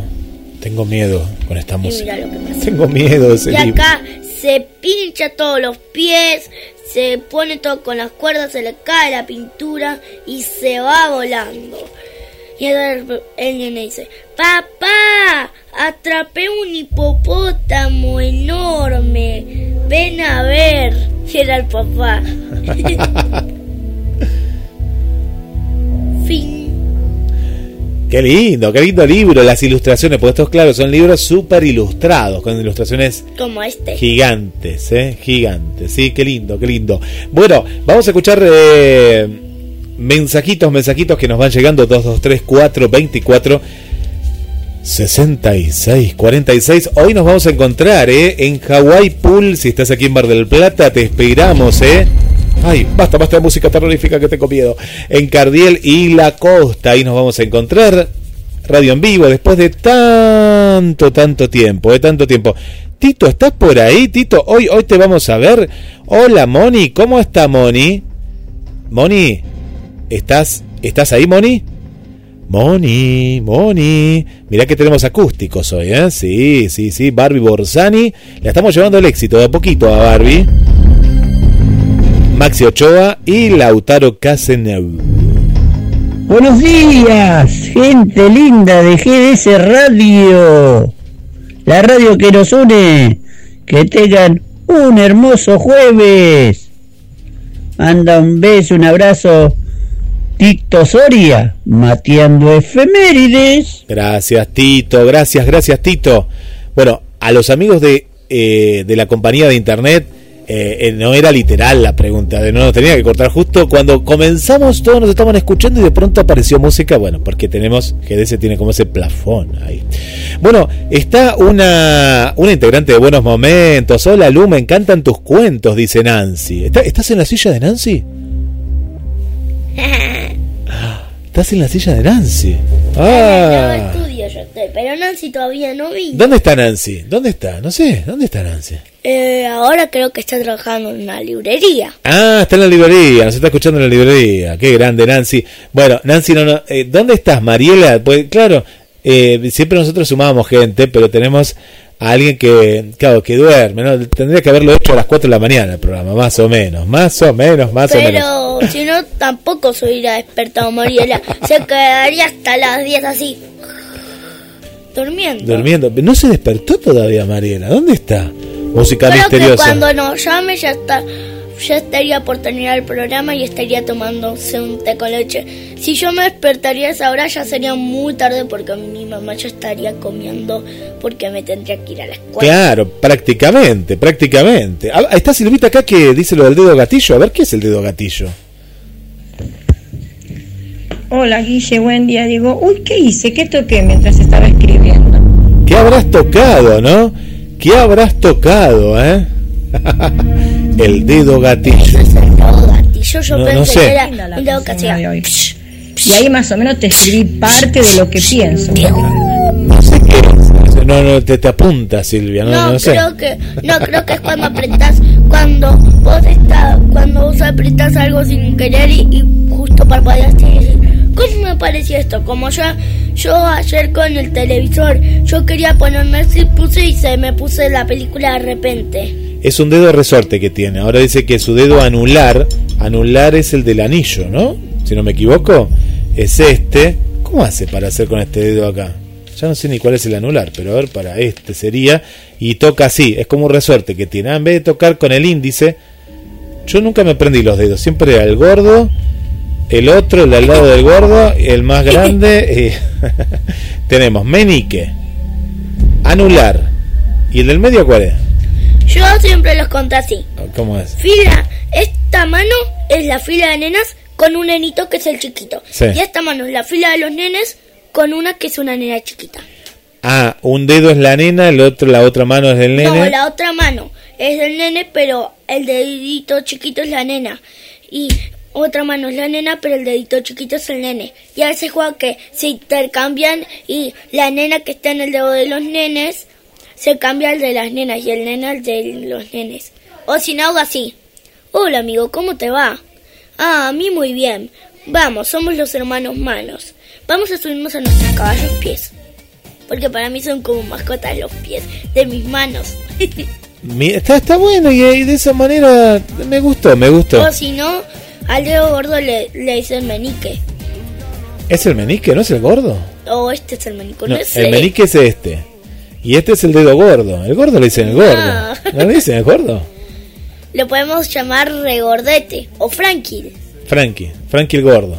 Speaker 3: Tengo miedo con esta música.
Speaker 4: mira lo que pasa.
Speaker 3: Tengo miedo ese
Speaker 4: Y
Speaker 3: libro.
Speaker 4: acá se pincha todos los pies, se pone todo con las cuerdas, se le cae la pintura y se va volando. Y el, el nene dice, papá, atrapé un hipopótamo enorme, ven a ver. Y era el papá. fin.
Speaker 3: Qué lindo, qué lindo libro, las ilustraciones, porque estos, claro, son libros súper ilustrados, con ilustraciones
Speaker 4: Como este.
Speaker 3: gigantes, ¿eh? Gigantes, sí, qué lindo, qué lindo. Bueno, vamos a escuchar eh, mensajitos, mensajitos que nos van llegando, 223 424 66 46. Hoy nos vamos a encontrar, ¿eh? En Hawaii Pool, si estás aquí en Mar del Plata, te esperamos, ¿eh? Ay, basta, basta de música terrorífica que tengo miedo. En Cardiel y La Costa, ahí nos vamos a encontrar. Radio en vivo, después de tanto, tanto tiempo, de tanto tiempo. Tito, ¿estás por ahí? Tito, hoy, hoy te vamos a ver. Hola, Moni, ¿cómo está Moni? Moni, ¿estás, estás ahí, Moni? Moni, Moni. Mirá que tenemos acústicos hoy, ¿eh? Sí, sí, sí. Barbie Borsani. Le estamos llevando el éxito de a poquito a Barbie. Maxi Ochoa y Lautaro Caseneu.
Speaker 6: Buenos días, gente linda de GDS Radio. La radio que nos une. Que tengan un hermoso jueves. Manda un beso, un abrazo. Tito Soria, mateando efemérides.
Speaker 3: Gracias, Tito. Gracias, gracias, Tito. Bueno, a los amigos de, eh, de la compañía de internet, eh, eh, no era literal la pregunta, de no nos tenía que cortar justo cuando comenzamos, todos nos estaban escuchando y de pronto apareció música, bueno, porque tenemos, GDS tiene como ese plafón ahí. Bueno, está una, una integrante de Buenos Momentos, hola Lu, me encantan tus cuentos, dice Nancy. ¿Está- ¿Estás en la silla de Nancy? Estás en la silla de Nancy.
Speaker 4: No
Speaker 3: Ah.
Speaker 4: estudio yo estoy, pero Nancy todavía no vi.
Speaker 3: ¿Dónde está Nancy? ¿Dónde está? No sé, ¿dónde está Nancy?
Speaker 4: Eh, ahora creo que está trabajando en una librería.
Speaker 3: Ah, está en la librería, nos está escuchando en la librería. Qué grande, Nancy. Bueno, Nancy, no, no, eh, ¿dónde estás, Mariela? Pues claro, eh, siempre nosotros sumábamos gente, pero tenemos a alguien que, claro, que duerme, ¿no? Tendría que haberlo hecho a las 4 de la mañana el programa, más o menos, más o menos, más o menos.
Speaker 4: Pero si no, tampoco se hubiera despertado Mariela. Se quedaría hasta las 10 así. Durmiendo.
Speaker 3: Durmiendo. No se despertó todavía, Mariela. ¿Dónde está? Música
Speaker 4: Creo que
Speaker 3: misteriosa.
Speaker 4: cuando nos llame ya está ya estaría por terminar el programa y estaría tomándose un té con leche. Si yo me despertaría a esa hora ya sería muy tarde porque mi mamá ya estaría comiendo porque me tendría que ir a la escuela.
Speaker 3: Claro, prácticamente, prácticamente. Ah, Está Silvita acá que dice lo del dedo gatillo. A ver, ¿qué es el dedo gatillo?
Speaker 7: Hola Guille, buen día. Digo, uy, ¿qué hice? ¿Qué toqué mientras estaba escribiendo?
Speaker 3: ¿Qué habrás tocado, no? ¿Qué habrás tocado, eh? el dedo gatillo.
Speaker 4: Dedo gatillo, yo
Speaker 3: No- no
Speaker 4: pensé
Speaker 3: sé.
Speaker 4: que era un dedo que.
Speaker 7: Y ahí más o menos te escribí parte de lo que pienso.
Speaker 3: No sé qué es. No, no, te, te apunta, Silvia. No,
Speaker 4: No,
Speaker 3: no, sé.
Speaker 4: creo que no creo que es cuando apretás cuando vos estás cuando vos apretás algo sin querer y, y justo parpadeaste y decís, ¿cómo me pareció esto? Como yo yo ayer con el televisor, yo quería ponerme así puse y se me puse la película de repente.
Speaker 3: Es un dedo resorte que tiene. Ahora dice que su dedo anular, anular es el del anillo, ¿no? Si no me equivoco, es este. ¿Cómo hace para hacer con este dedo acá? Ya no sé ni cuál es el anular, pero a ver, para este sería. Y toca así, es como un resorte que tiene. Ah, en vez de tocar con el índice, yo nunca me prendí los dedos, siempre era el gordo, el otro, el al lado del gordo, el más grande. tenemos menique, anular. ¿Y el del medio cuál es?
Speaker 4: Yo siempre los conté así.
Speaker 3: ¿Cómo es?
Speaker 4: Fila, esta mano es la fila de nenas con un nenito que es el chiquito.
Speaker 3: Sí.
Speaker 4: Y esta mano es la fila de los nenes con una que es una nena chiquita.
Speaker 3: Ah, un dedo es la nena, el otro, la otra mano es del nene.
Speaker 4: No, la otra mano es del nene, pero el dedito chiquito es la nena. Y otra mano es la nena, pero el dedito chiquito es el nene. Y a veces juega que se intercambian y la nena que está en el dedo de los nenes se cambia al de las nenas y el nene al de los nenes. O si no, hago así. Hola amigo, ¿cómo te va? Ah, a mí muy bien. Vamos, somos los hermanos manos. Vamos a subirnos a nuestros caballos pies. Porque para mí son como mascotas los pies de mis manos.
Speaker 3: Está, está bueno y, y de esa manera me gustó, me gustó.
Speaker 4: o si no, al dedo gordo le, le dicen menique.
Speaker 3: ¿Es el menique? ¿No es el gordo?
Speaker 4: O este es el menique, no,
Speaker 3: No,
Speaker 4: sé.
Speaker 3: el menique es este. Y este es el dedo gordo. El gordo le dicen el gordo.
Speaker 4: No.
Speaker 3: ¿No le dicen el gordo?
Speaker 4: Lo podemos llamar regordete o Frankie.
Speaker 3: Frankie. Frankie el gordo.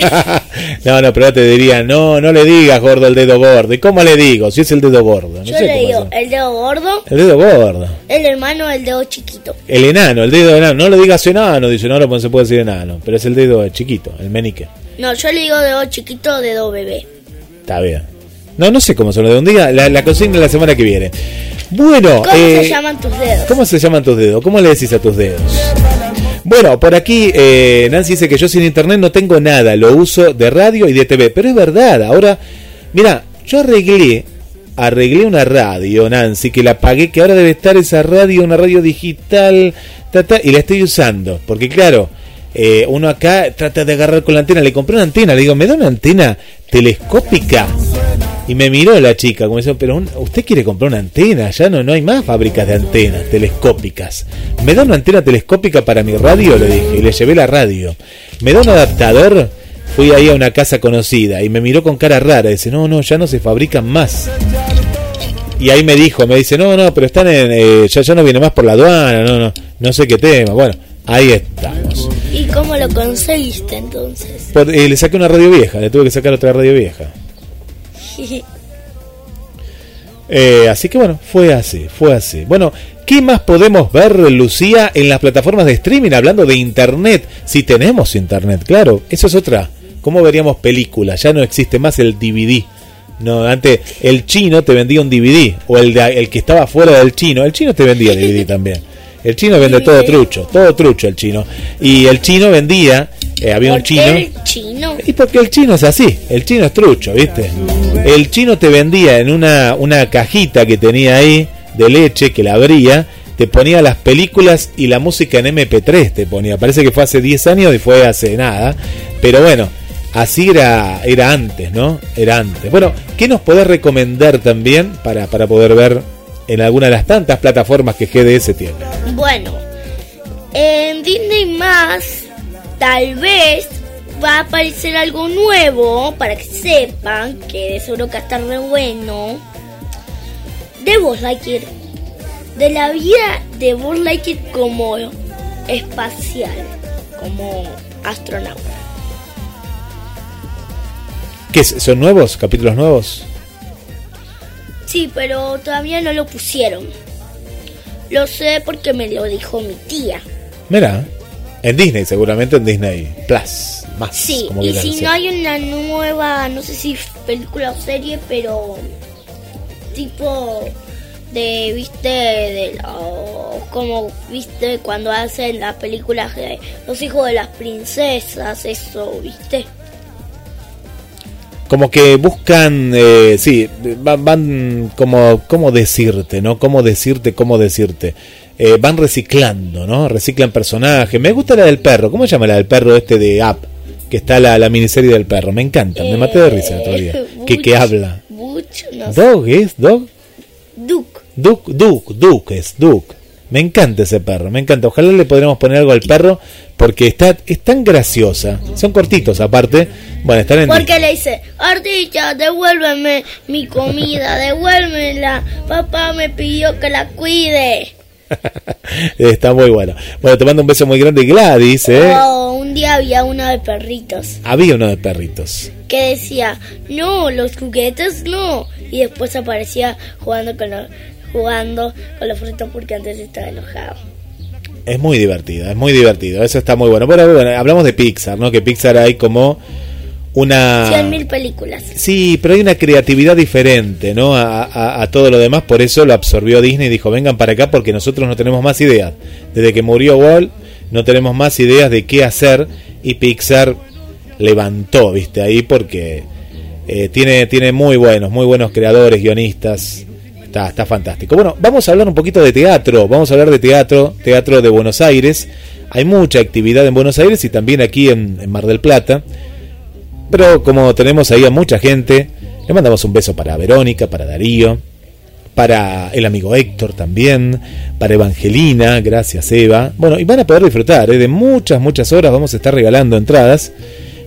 Speaker 3: no, no, pero te diría, no, no le digas gordo el dedo gordo. ¿Y cómo le digo? Si es el dedo gordo. No
Speaker 4: Yo
Speaker 3: sé
Speaker 4: le
Speaker 3: cómo
Speaker 4: digo el dedo gordo,
Speaker 3: El dedo gordo.
Speaker 4: el hermano del dedo chiquito.
Speaker 3: El enano, el dedo enano. No le digas enano, dice, no, no se puede decir enano. Pero es el dedo chiquito, el menique.
Speaker 4: No, yo le digo dedo chiquito, dedo bebé.
Speaker 3: Está bien. No, no sé cómo son los de un día. La, la consigna la semana que viene. Bueno,
Speaker 4: ¿Cómo
Speaker 3: eh,
Speaker 4: se llaman tus dedos?
Speaker 3: ¿Cómo se llaman tus dedos? ¿Cómo le decís a tus dedos? Bueno, por aquí eh, Nancy dice que yo sin internet no tengo nada, lo uso de radio y de TV, pero es verdad, ahora, mira, yo arreglé, arreglé una radio, Nancy, que la pagué, que ahora debe estar esa radio, una radio digital, ta, ta, y la estoy usando, porque claro, eh, uno acá trata de agarrar con la antena, le compré una antena, le digo, ¿me da una antena telescópica? Y me miró la chica, como diciendo, pero un- usted quiere comprar una antena, ya no, no hay más fábricas de antenas telescópicas. ¿Me da una antena telescópica para mi radio? Le dije, y le llevé la radio. ¿Me da un adaptador? Fui ahí a una casa conocida y me miró con cara rara, dice, no, no, ya no se fabrican más. Y ahí me dijo, me dice, no, no, pero están en, eh, ya, ya no viene más por la aduana, no, no, no sé qué tema. Bueno, ahí estamos.
Speaker 4: ¿Y cómo lo conseguiste entonces?
Speaker 3: Por- eh, le saqué una radio vieja, le tuve que sacar otra radio vieja. Eh, así que bueno, fue así, fue así. Bueno, ¿qué más podemos ver, Lucía, en las plataformas de streaming? Hablando de internet, si tenemos internet, claro, eso es otra. ¿Cómo veríamos películas? Ya no existe más el DVD. No, antes el chino te vendía un DVD, o el, de- el que estaba fuera del chino, el chino te vendía DVD también. El chino vende todo trucho, todo trucho el chino. Y el chino vendía, eh, había un
Speaker 4: ¿Por qué
Speaker 3: chino.
Speaker 4: el chino?
Speaker 3: Y porque el chino es así, el chino es trucho, ¿viste? El chino te vendía en una, una cajita que tenía ahí de leche que la abría, te ponía las películas y la música en MP3 te ponía. Parece que fue hace 10 años y fue hace nada. Pero bueno, así era, era antes, ¿no? Era antes. Bueno, ¿qué nos podés recomendar también para, para poder ver en alguna de las tantas plataformas que GDS tiene?
Speaker 4: Bueno, en Disney más, tal vez va a aparecer algo nuevo para que sepan que de seguro que estar re bueno. De Buzz Lightyear. De la vida de Buzz Lightyear como espacial, como astronauta.
Speaker 3: ¿Qué son nuevos? ¿Capítulos nuevos?
Speaker 4: Sí, pero todavía no lo pusieron. Lo sé porque me lo dijo mi tía.
Speaker 3: Mira, en Disney, seguramente en Disney Plus, más.
Speaker 4: Sí,
Speaker 3: como
Speaker 4: y si no hay una nueva, no sé si película o serie, pero tipo de, viste, de la- como, viste, cuando hacen las películas de los hijos de las princesas, eso, viste.
Speaker 3: Como que buscan, eh, sí, van, van como, ¿cómo decirte, no? ¿Cómo decirte, cómo decirte? Eh, van reciclando, ¿no? Reciclan personajes. Me gusta la del perro. ¿Cómo se llama la del perro este de App? Que está la, la miniserie del perro. Me encanta. Me maté de risa el otro día. Que, que habla.
Speaker 4: Butch, no sé.
Speaker 3: ¿Dog es? ¿Dog?
Speaker 4: Duke.
Speaker 3: Duke, Duke, Duke es Duke. Me encanta ese perro, me encanta. Ojalá le podríamos poner algo al perro porque está es tan graciosa. Son cortitos aparte. Bueno, están en
Speaker 4: Porque le dice, Ardilla, devuélveme mi comida, devuélvemela. Papá me pidió que la cuide.
Speaker 3: Está muy bueno. Bueno, te mando un beso muy grande, Gladys. ¿eh?
Speaker 4: Oh, un día había uno de perritos
Speaker 3: Había uno de perritos.
Speaker 4: que decía, no, los juguetes no. Y después aparecía jugando con los, jugando con los frutos porque antes estaba enojado.
Speaker 3: Es muy divertido, es muy divertido. Eso está muy bueno. Bueno, bueno, hablamos de Pixar, ¿no? Que Pixar hay como una...
Speaker 4: Cien mil películas.
Speaker 3: Sí, pero hay una creatividad diferente, ¿no? A, a- a todo lo demás, por eso lo absorbió Disney y dijo, vengan para acá porque nosotros no tenemos más ideas. Desde que murió Walt, no tenemos más ideas de qué hacer y Pixar levantó, viste, ahí porque eh, tiene, tiene muy buenos, muy buenos creadores, guionistas. Está, está fantástico. Bueno, vamos a hablar un poquito de teatro, vamos a hablar de teatro, teatro de Buenos Aires. Hay mucha actividad en Buenos Aires y también aquí en- en Mar del Plata. Pero como tenemos ahí a mucha gente, le mandamos un beso para Verónica, para Darío, para el amigo Héctor también, para Evangelina, gracias Eva. Bueno, y van a poder disfrutar ¿eh? de muchas, muchas horas, vamos a estar regalando entradas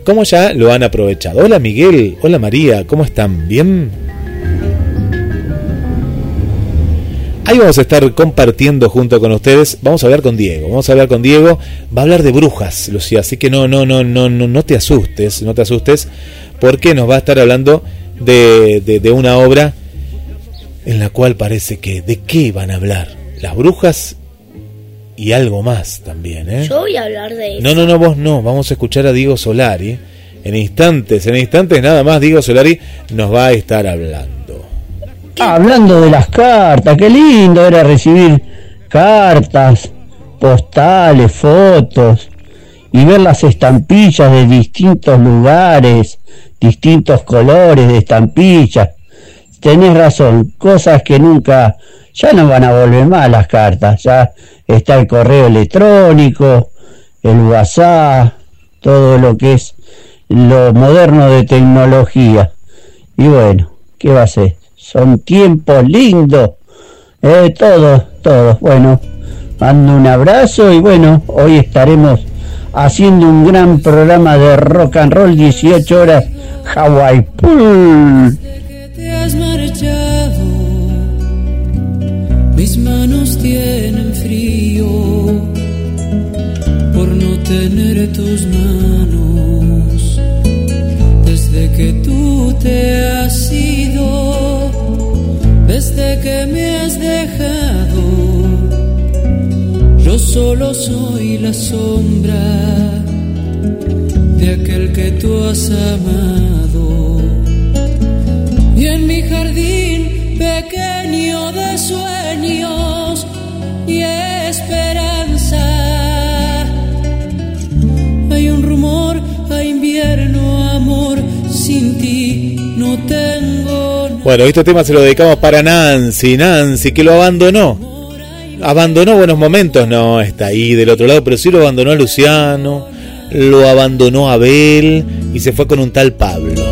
Speaker 3: cómo ya lo han aprovechado. Hola Miguel, hola María, ¿cómo están? ¿Bien? Ahí vamos a estar compartiendo junto con ustedes. Vamos a hablar con Diego. Vamos a hablar con Diego. Va a hablar de brujas, Lucía. Así que no, no, no, no, no, no te asustes, no te asustes, porque nos va a estar hablando de, de, una obra en la cual parece que de qué van a hablar. Las brujas y algo más también, ¿eh?
Speaker 4: Yo voy a hablar de eso.
Speaker 3: No, no, no, vos no. Vamos a escuchar a Diego Solari. En instantes, en instantes nada más Diego Solari nos va a estar hablando.
Speaker 6: Ah, hablando de las cartas, qué lindo era recibir cartas, postales, fotos y ver las estampillas de distintos lugares, distintos colores de estampillas. Tenés razón, cosas que nunca, ya no van a volver más las cartas, ya está el correo electrónico, el WhatsApp, todo lo que es lo moderno de tecnología. Y bueno, ¿qué va a ser? Son tiempos lindos. Eh, todos, todos. Bueno, mando un abrazo y bueno, hoy estaremos haciendo un gran programa de rock and roll 18 horas Hawaii Pool.
Speaker 2: Mis manos tienen frío por no tener tus manos desde que tú te solo soy la sombra de aquel que tú has amado. Y en mi jardín pequeño de sueños y esperanza, hay un rumor a invierno, amor, sin ti no tengo
Speaker 3: bueno, este tema se lo dedicamos para Nancy, Nancy, que lo abandonó. Abandonó buenos momentos, no, está ahí del otro lado, pero sí lo abandonó a Luciano, lo abandonó Abel y se fue con un tal Pablo.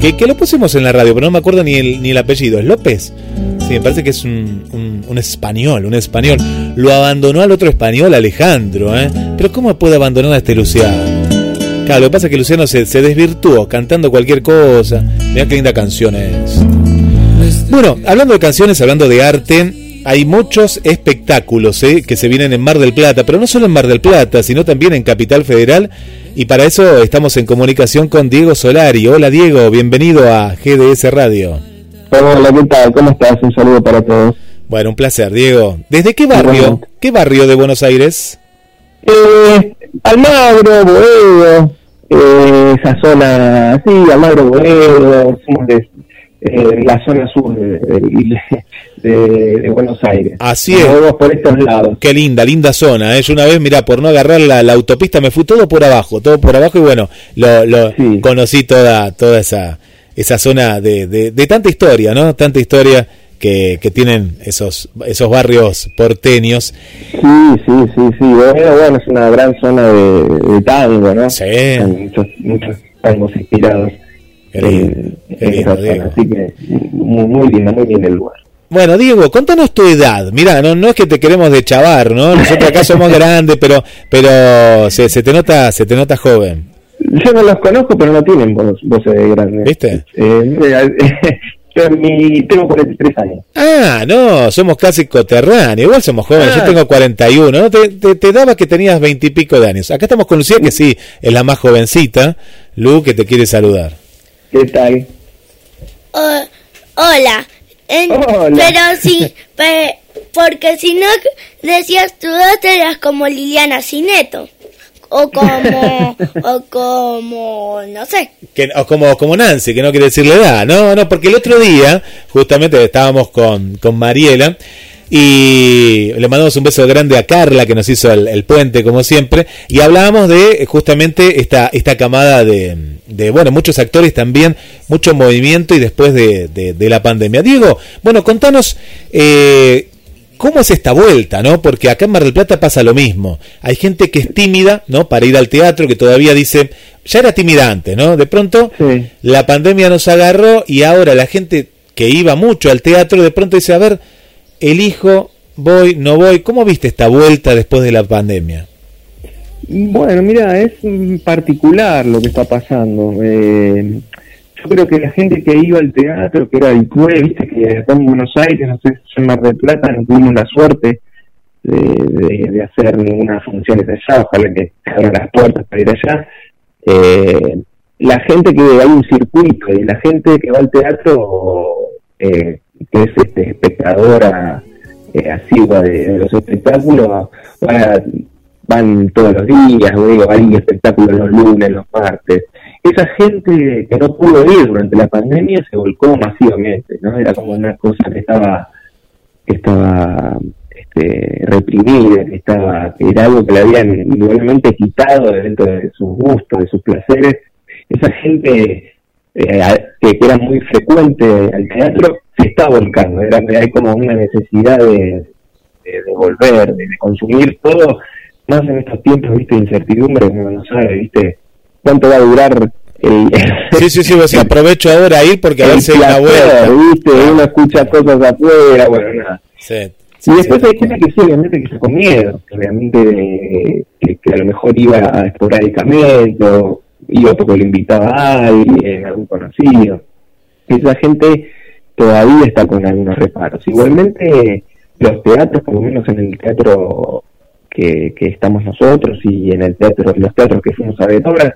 Speaker 3: Que, que lo pusimos en la radio, pero no me acuerdo ni el, ni el apellido, ¿es López? Sí, me parece que es un, un, español, un español. Lo abandonó al otro español, Alejandro, ¿eh? Pero ¿cómo puede abandonar a este Luciano? Claro, lo que pasa es que Luciano se, se desvirtuó cantando cualquier cosa. Mira qué linda canción es. Bueno, hablando de canciones, hablando de arte, hay muchos espectáculos ¿eh? que se vienen en Mar del Plata, pero no solo en Mar del Plata, sino también en Capital Federal. Y para eso estamos en comunicación con Diego Solari. Hola Diego, bienvenido a GDS Radio.
Speaker 8: Hola, ¿qué tal? ¿Cómo estás? Un saludo para todos.
Speaker 3: Bueno, un placer, Diego. ¿Desde qué barrio? ¿Qué barrio de Buenos Aires?
Speaker 8: Eh, Almagro, Boedo, eh, esa zona, sí, Almagro, Boedo, somos de eh, la zona sur de, de, Buenos Aires.
Speaker 3: Así es.
Speaker 8: por estos lados.
Speaker 3: Qué linda, linda zona. ¿eh? Yo una vez, mira, por no agarrar la, la, autopista me fui todo por abajo, todo por abajo y bueno, lo, lo conocí toda, toda esa, esa zona de, de, de tanta historia, ¿no? Tanta historia que, que, tienen esos esos barrios porteños.
Speaker 8: Sí, sí, sí, sí. Bueno, es una gran zona de, tango, ¿no?
Speaker 3: Sí.
Speaker 8: muchos, muchos tangos inspirados. Así que muy, muy lindo, muy bien el lugar.
Speaker 3: Bueno, Diego, contanos tu edad. Mira, no, no es que te queremos de chavar, ¿no? Nosotros acá somos grandes, pero pero se, se te nota se te nota joven.
Speaker 8: Yo no los conozco, pero no tienen voces de grandes.
Speaker 3: ¿Viste?
Speaker 8: Eh, Yo mi, tengo 43 años.
Speaker 3: Ah, no, somos casi coterráneos. Igual somos jóvenes. Yo ah. tengo 41. ¿no? Te, te, daba que tenías 20 y pico de años. Acá estamos con Lucía, que sí, es la más jovencita. Lu, que te quiere saludar.
Speaker 8: ¿Qué tal?
Speaker 4: hola. hola. Pero sí, porque si no decías tú eras como Liliana Cineto o como, o como, no sé.
Speaker 3: Que, o como, como Nancy, que no quiere decirle edad, no, no, porque el otro día, justamente estábamos con, con Mariela, y le mandamos un beso grande a Carla que nos hizo el, puente como siempre y hablábamos de justamente esta esta camada de, de bueno muchos actores también mucho movimiento y después de, de, la pandemia Diego bueno contanos eh, ¿Cómo es esta vuelta, no? Porque acá en Mar del Plata pasa lo mismo. Hay gente que es tímida, ¿no? Para ir al teatro, que todavía dice, ya era tímida antes, ¿no? De pronto la pandemia nos agarró y ahora la gente que iba mucho al teatro de pronto dice, a ver, elijo, voy, no voy. ¿Cómo viste esta vuelta después de la pandemia?
Speaker 8: Bueno, mira, es particular lo que está pasando. Eh, yo creo que la gente que iba al teatro, que era el CUE, viste, que acá en Buenos Aires, no sé en Mar del Plata, no tuvimos la suerte de hacer ninguna función desde allá, ojalá que se abran las puertas para ir allá. Eh, la gente que hay un circuito y la gente que va al teatro, eh, que es este, espectadora eh, asigua de, los espectáculos, va- van todos los días, digo, hay espectáculos los lunes, los martes. Esa gente que no pudo ir durante la pandemia se volcó masivamente, ¿no? Era como una cosa que estaba, que estaba este, reprimida, que estaba, era algo que le habían igualmente quitado de dentro de sus gustos, de sus placeres. Esa gente eh, a- que, que era muy frecuente al teatro se está volcando, era, hay como una necesidad de, de, de volver, de, de consumir todo, más en estos tiempos, viste, de incertidumbre, uno no sabe, viste, cuánto va a durar el,
Speaker 3: Sí, sí, sí, vos aprovecho ahora a ir porque a ver si hay una vuelta.
Speaker 8: viste, uno escucha cosas afuera, bueno, nada.
Speaker 3: Sí.
Speaker 8: Y después hay gente que sí, obviamente, que se con miedo, que obviamente eh, que, que a lo mejor iba esporádicamente, o iba porque lo invitaba a alguien, algún conocido. Esa gente todavía está con algunos reparos. Igualmente, los teatros, por lo menos en el teatro que, que estamos nosotros y en el teatro, los teatros que fuimos a ver obras,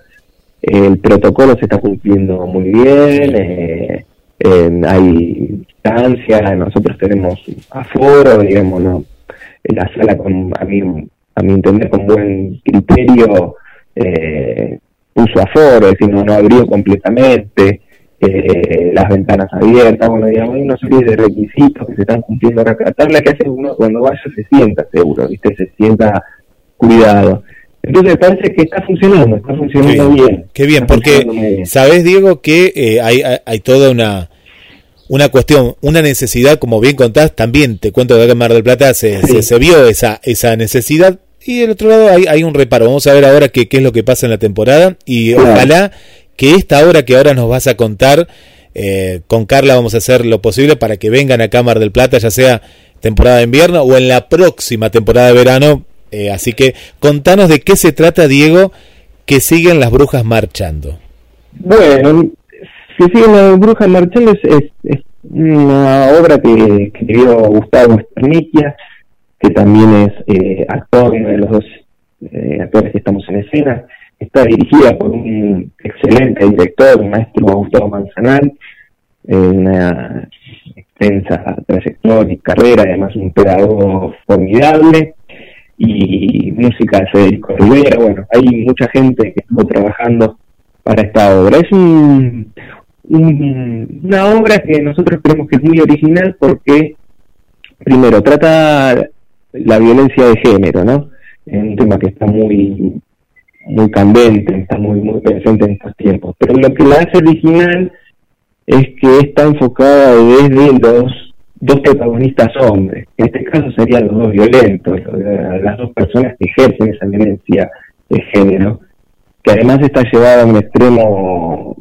Speaker 8: el protocolo se está cumpliendo muy bien, eh, eh, hay distancia, nosotros tenemos aforo, digamos, ¿no? En la sala, con, a, mi, a mi entender, con buen criterio, eh, puso aforo, es decir, no, no abrió completamente, eh, las ventanas abiertas, bueno, digamos, hay una serie de requisitos que se están cumpliendo a tabla que hace uno cuando vaya se sienta seguro, ¿viste? Se sienta cuidado. Entonces parece que está funcionando, está funcionando bien.
Speaker 3: Qué bien, porque
Speaker 8: bien.
Speaker 3: sabes, Diego, que eh, hay, hay, hay toda una una cuestión, una necesidad, como bien contás, también te cuento que acá en Mar del Plata se, se, se vio esa, esa necesidad y del otro lado hay, hay un reparo. Vamos a ver ahora qué, qué es lo que pasa en la temporada y
Speaker 8: Claro.
Speaker 3: ojalá que esta hora que ahora nos vas a contar, eh, con Carla vamos a hacer lo posible para que vengan a Mar del Plata, ya sea temporada de invierno o en la próxima temporada de verano. Eh, así que contanos de qué se trata, Diego, que siguen las brujas marchando.
Speaker 8: Bueno, si siguen las brujas marchando es, es, es una obra que, que escribió Gustavo Esterniquia, que también es eh, actor, uno de los dos eh, actores que estamos en escena. Está dirigida por un excelente director, el maestro Gustavo Manzanal, eh, una extensa trayectoria y carrera, además un pedagogo formidable, y música de Federico Rivera. Bueno, hay mucha gente que estuvo trabajando para esta obra. Es un, un- una obra que nosotros creemos que es muy original porque, primero, trata la violencia de género, ¿no? Es un tema que está muy muy candente, está muy muy presente en estos tiempos. Pero lo que la hace original es que está enfocada desde los dos protagonistas hombres. En este caso serían los dos violentos, las dos personas que ejercen esa violencia de género, que además está llevada a un extremo,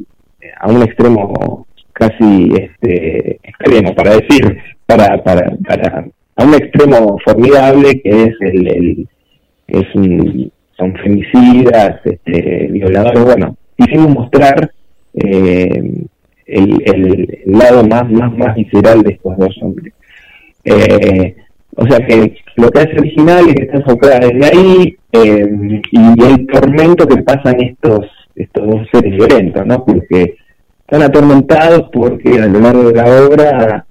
Speaker 8: a un extremo casi este extremo para decir, para, para, para a un extremo formidable que es el, es un, son femicidas, este, violadores, bueno, quisimos mostrar eh, el, el, el lado más, más, más visceral de estos dos hombres. Eh, o sea que lo que hace original es que está enfocada desde ahí eh, y el tormento que pasan estos, estos dos seres violentos, ¿no? Porque están atormentados porque a lo largo de la obra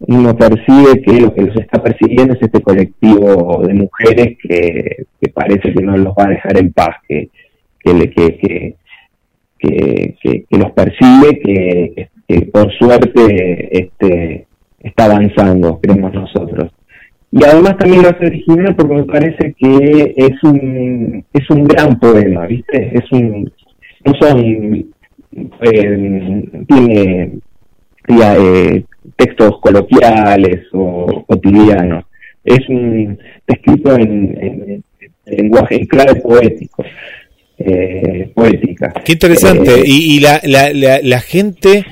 Speaker 8: uno percibe que lo que los está persiguiendo es este colectivo de mujeres que, parece que no los va a dejar en paz, que, que, que, que, que, los persigue, que, que por suerte este, está avanzando, creemos nosotros. Y además también lo hace original porque me parece que es un, es un gran poema, ¿viste? Es un, no son, eh, tiene eh, textos coloquiales o cotidianos. Es un escrito en, en- en lenguaje en clave poético, eh, poética.
Speaker 3: Qué interesante.
Speaker 8: Eh,
Speaker 3: y y la, la, la, la gente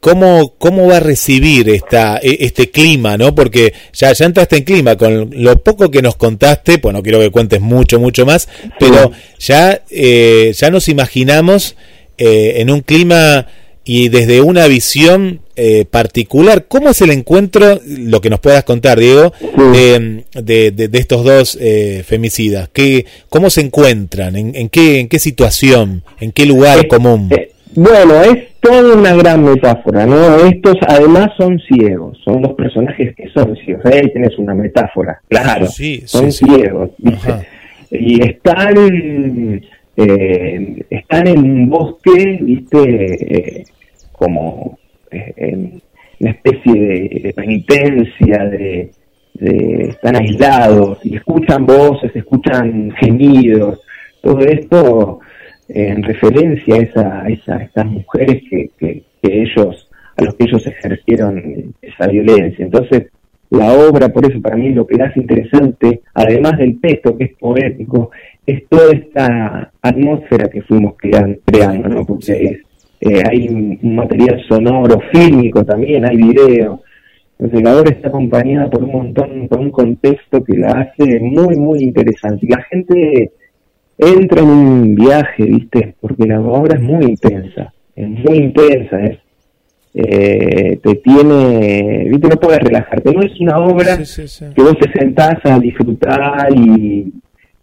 Speaker 3: cómo, cómo va a recibir esta, e- este clima, ¿no? Porque ya, ya entraste en clima, con lo poco que nos contaste, pues no quiero que cuentes mucho, mucho más, pero ya, eh, ya nos imaginamos eh, en un clima y desde una visión eh, particular. ¿Cómo es el encuentro, lo que nos puedas contar, Diego, de, de- de- de estos dos eh, femicidas? ¿Qué, ¿Cómo se encuentran? ¿En, en qué, ¿En qué situación? ¿En qué lugar común?
Speaker 8: Eh, bueno, es toda una gran metáfora, ¿no? Estos además son ciegos, son los personajes que son ciegos. Ahí tenés una metáfora, claro.
Speaker 3: Sí,
Speaker 8: son
Speaker 3: sí,
Speaker 8: ciegos. Y están, eh, están en un bosque, ¿viste? Eh, como eh, una especie de, penitencia, de, de- están aislados y escuchan voces, escuchan gemidos, todo esto en referencia a, esa, a, mujeres que, que, que ellos, a los que ellos ejercieron esa violencia. Entonces, la obra, por eso para mí lo que hace interesante, además del texto que es poético, es toda esta atmósfera que fuimos crean- creando, ¿no? Porque eh, hay un un material sonoro, fílmico también, hay video. Entonces la obra está acompañada por un montón, por un contexto que la hace muy, muy interesante. Y la gente entra en un viaje, ¿viste? Porque la obra es muy intensa, es muy intensa, es eh, te tiene, ¿viste? No puedes relajarte, no es una obra que vos te sentás a disfrutar y,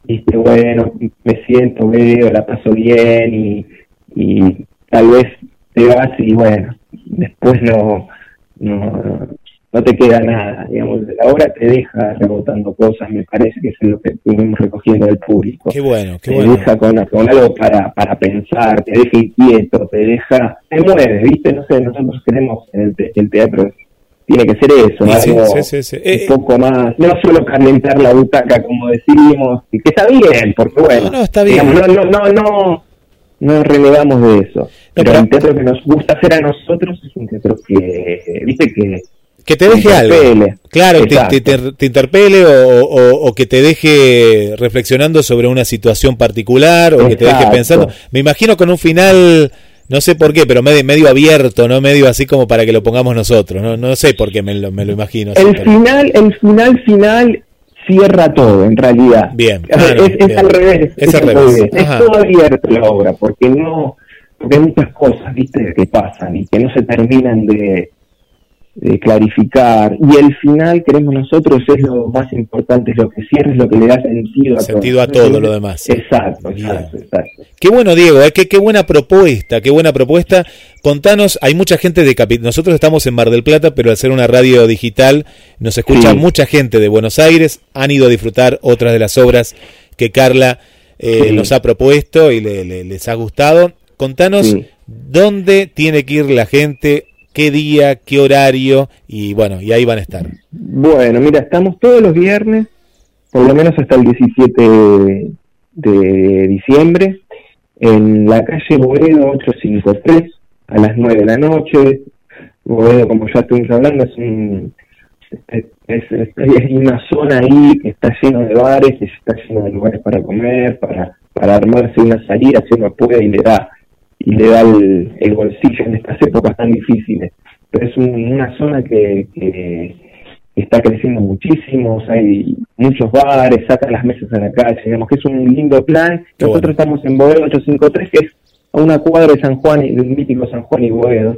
Speaker 8: viste, bueno, me siento, veo, la paso bien y, y tal vez te vas y bueno, después no, no, no te queda nada, digamos, la obra te deja rebotando cosas, me parece que es lo que estuvimos recogiendo del público.
Speaker 3: Qué bueno, qué
Speaker 8: te
Speaker 3: bueno.
Speaker 8: deja con, con algo para, para pensar, te deja inquieto, te deja, te mueve, ¿viste? No sé, nosotros queremos en el, te- el teatro tiene que ser eso,
Speaker 3: Sí, sí,
Speaker 8: algo
Speaker 3: sí, sí, sí. Eh,
Speaker 8: un poco más, no solo calentar la butaca como decimos, y que está bien, porque bueno,
Speaker 3: No, no, está bien.
Speaker 8: digamos, no, no, no, no, no renegamos de eso. pero, el teatro que nos gusta hacer a nosotros es un teatro que, viste, que
Speaker 3: que te deje algo.
Speaker 8: interpele.
Speaker 3: Claro, te, te- te- te interpele o, o- o que te deje reflexionando sobre una situación particular o que te deje pensando. Me imagino con un final, no sé por qué, pero medio, medio abierto, no medio así como para que lo pongamos nosotros. No, no sé por qué me lo, me lo imagino. así,
Speaker 8: El
Speaker 3: pero-
Speaker 8: final, el final final cierra todo, en realidad.
Speaker 3: Bien.
Speaker 8: Es,
Speaker 3: Ah, no,
Speaker 8: es- es
Speaker 3: bien.
Speaker 8: al revés.
Speaker 3: Es al revés.
Speaker 8: Es
Speaker 3: Ajá.
Speaker 8: todo abierto la obra, porque no, porque hay muchas cosas, viste, que pasan y que no se terminan de, de clarificar. Y el final, queremos nosotros, es lo más importante, es lo que cierra, es lo que le da sentido a
Speaker 3: Sentido a
Speaker 8: todo.
Speaker 3: todo lo demás.
Speaker 8: Exacto, exacto, exacto.
Speaker 3: Qué bueno, Diego, ¿eh? qué, qué buena propuesta, qué buena propuesta. Contanos, hay mucha gente de Capi- Nosotros estamos en Mar del Plata, pero al ser una radio digital, nos escucha
Speaker 8: Sí.
Speaker 3: mucha gente de Buenos Aires. Han ido a disfrutar otras de las obras que Carla eh,
Speaker 8: Sí.
Speaker 3: nos ha propuesto y le- le- les ha gustado. Contanos
Speaker 8: Sí.
Speaker 3: dónde tiene que ir la gente, qué día, qué horario, y bueno, y ahí van a estar.
Speaker 8: Bueno, mira, estamos todos los viernes, por lo menos hasta el 17 de, diciembre, en la calle Boedo 853, a las 9 de la noche. Boedo, como ya estuvimos hablando, es, un, una zona ahí que está lleno de bares, que está lleno de lugares para comer, para, para armarse una salida si uno puede y le da y le da el, el bolsillo en estas épocas tan difíciles. Pero es un- una zona que, que está creciendo muchísimo, hay muchos bares, sacan las mesas a la calle, digamos que es un lindo plan.
Speaker 3: Qué
Speaker 8: Nosotros estamos en Boedo 853, que es a una cuadra de San Juan, y- del mítico San Juan y Boedo.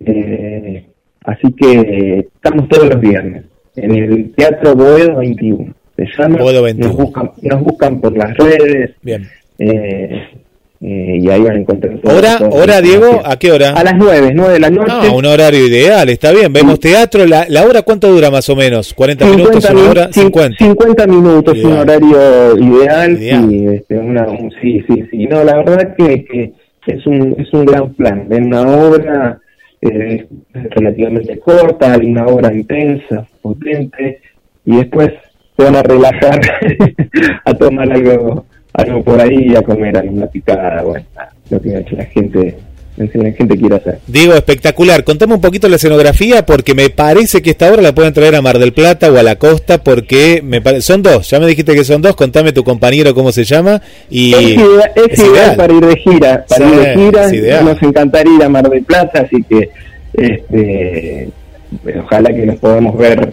Speaker 8: Eh, así que estamos todos los viernes en el Teatro Boedo 21. Se llama,
Speaker 3: Boedo 21.
Speaker 8: Nos, buscan, nos buscan por las redes.
Speaker 3: Bien.
Speaker 8: eh, eh, y ahí van a encontrar todo.
Speaker 3: ¿Hora,
Speaker 8: todo.
Speaker 3: hora Diego? ¿A qué hora?
Speaker 8: A las 9, 9 de la noche.
Speaker 3: Ah, un horario ideal, está bien. Vemos teatro. La, ¿La hora cuánto dura más o menos? ¿40 minutos? ¿Una hora?
Speaker 8: cin-
Speaker 3: 50.
Speaker 8: 50 minutos,
Speaker 3: Ideal.
Speaker 8: un horario ideal.
Speaker 3: Ideal.
Speaker 8: Sí, este, una, un- sí, sí, sí. No, la verdad que, que es, un, es un gran plan. Ven una obra eh, relativamente corta, una obra intensa, potente, y después se van a relajar a tomar algo algo por ahí, a comer alguna picada, bueno, lo que la gente, que la gente quiera hacer.
Speaker 3: Diego, espectacular. Contame un poquito la escenografía porque me parece que esta obra la pueden traer a Mar del Plata o a la costa porque me pare- son dos. Ya me dijiste que son dos. Contame tu compañero cómo se llama y
Speaker 8: es, idea- es
Speaker 3: es
Speaker 8: ideal
Speaker 3: ideal.
Speaker 8: para ir de gira, para
Speaker 3: Sí,
Speaker 8: ir de gira,
Speaker 3: es ideal.
Speaker 8: nos encantaría ir a Mar del Plata, así que Este, ojalá que nos podamos ver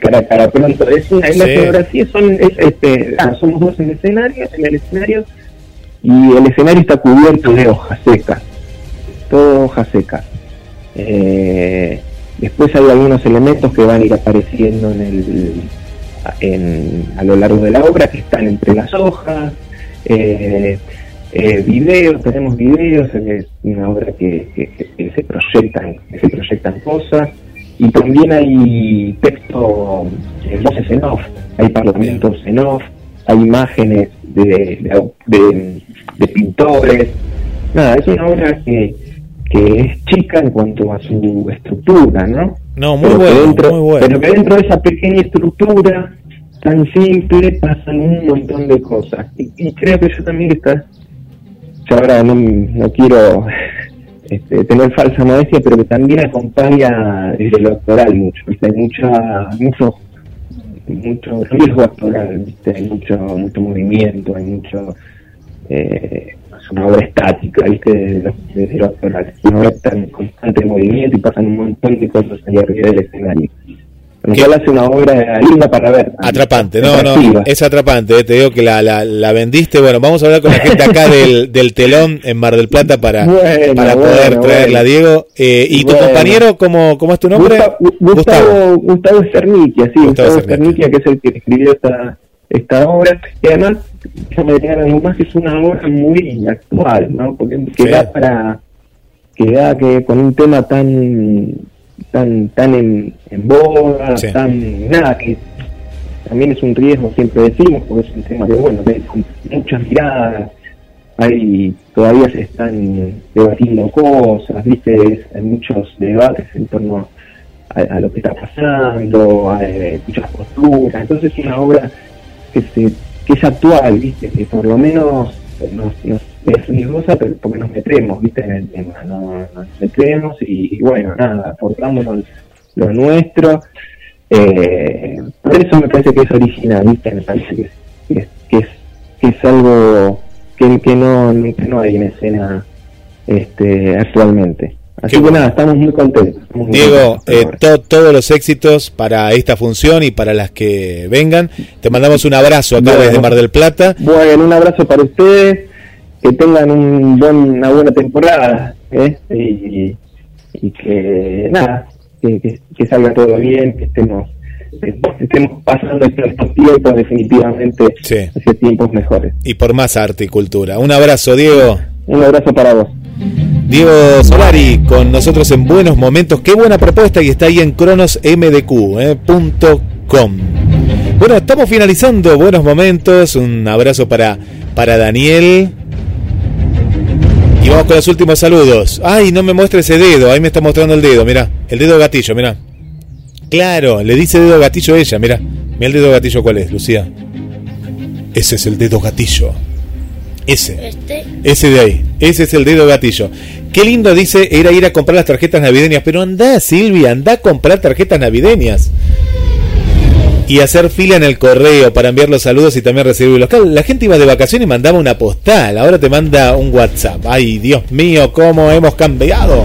Speaker 8: cara a cara pronto. Es una, geografía son, es, este, ah, somos dos en el escenario, en el escenario, y el escenario está cubierto de hojas secas, todo hojas secas. Eh, después hay algunos elementos que van a ir apareciendo en el, en, a lo largo de la obra que están entre las hojas. Eh, eh, videos, tenemos videos, es una obra que, se proyectan, que se proyectan cosas y también hay texto, voces en off, hay parlamentos en off, hay imágenes de, de, pintores. Nada, es una obra que, que es chica en cuanto a su estructura, ¿no?
Speaker 3: No, muy bueno, muy bueno.
Speaker 8: Pero que dentro de esa pequeña estructura tan simple pasan un montón de cosas. Y, creo que yo también está, yo ahora no, no quiero este, tener falsa modestia, pero que también acompaña desde lo actoral mucho, hay mucha, mucho, mucho riesgo actoral, hay mucho, mucho movimiento, hay mucho eh, es una obra estática, ¿viste? Desde lo, actoral, es una obra en constante movimiento y pasan un montón de cosas ahí arriba del escenario. Lo cual hace una obra linda para ver.
Speaker 3: Atrapante, no, no, es atrapante, eh, te digo que la, la, la, vendiste. Bueno, vamos a hablar con la gente acá del, del telón en Mar del Plata para, para poder traerla, Diego. Eh, ¿Y tu compañero, cómo, cómo es tu nombre?
Speaker 8: Gustavo, Gustavo, Cerniquia, sí, Gustavo, Cerniquia, que es el que escribió esta, esta obra. Y además, déjame agregar algo más, es una obra muy actual, ¿no? Porque que da para, que da que con un tema tan tan tan en, en boga, tan nada, que también es un riesgo, siempre decimos, porque es un tema de, bueno, de, muchas miradas, hay todavía se están debatiendo cosas, viste, hay muchos debates en torno a, lo que está pasando, hay muchas posturas, entonces es una obra que, se, que es actual, viste, que por lo menos nos, nos es riesgosa porque nos metemos, ¿viste? En el tema, nos, metemos y, bueno, nada, aportamos lo, nuestro. Eh, por eso me parece que es original, ¿viste? Me parece que, es, que, es, que es algo que, que, no, que no hay en escena este, actualmente. Así que nada, estamos muy contentos.
Speaker 3: Diego, eh, todos los éxitos para esta función y para las que vengan. Te mandamos un abrazo acá desde Mar del Plata.
Speaker 8: Bueno, un abrazo para ustedes que tengan un buen, una buena temporada ¿eh? y, que nada, que, que, salga todo bien, que estemos estemos pasando estos tiempos definitivamente hacia tiempos mejores.
Speaker 3: Y por más arte y cultura. Un abrazo, Diego.
Speaker 8: Un abrazo para vos.
Speaker 3: Diego Solari con nosotros en Buenos Momentos. Qué buena propuesta y está ahí en cronosmdq.com. Eh, bueno, estamos finalizando Buenos Momentos. Un abrazo para, para Daniel, y vamos con los últimos saludos. Ay, no me muestre ese dedo. Ahí me está mostrando el dedo, mira. El dedo gatillo, mira. Claro, le dice dedo gatillo a ella, mira. Mira el dedo gatillo cuál es, Lucía. Ese es el dedo gatillo. Ese. Este. Ese de ahí. Ese es el dedo gatillo. Qué lindo dice era ir a comprar las tarjetas navideñas. Pero anda, Silvia, anda a comprar tarjetas navideñas y hacer fila en el correo para enviar los saludos y también recibirlos. La gente iba de vacaciones y mandaba una postal, ahora te manda un WhatsApp. Ay, Dios mío, cómo hemos cambiado.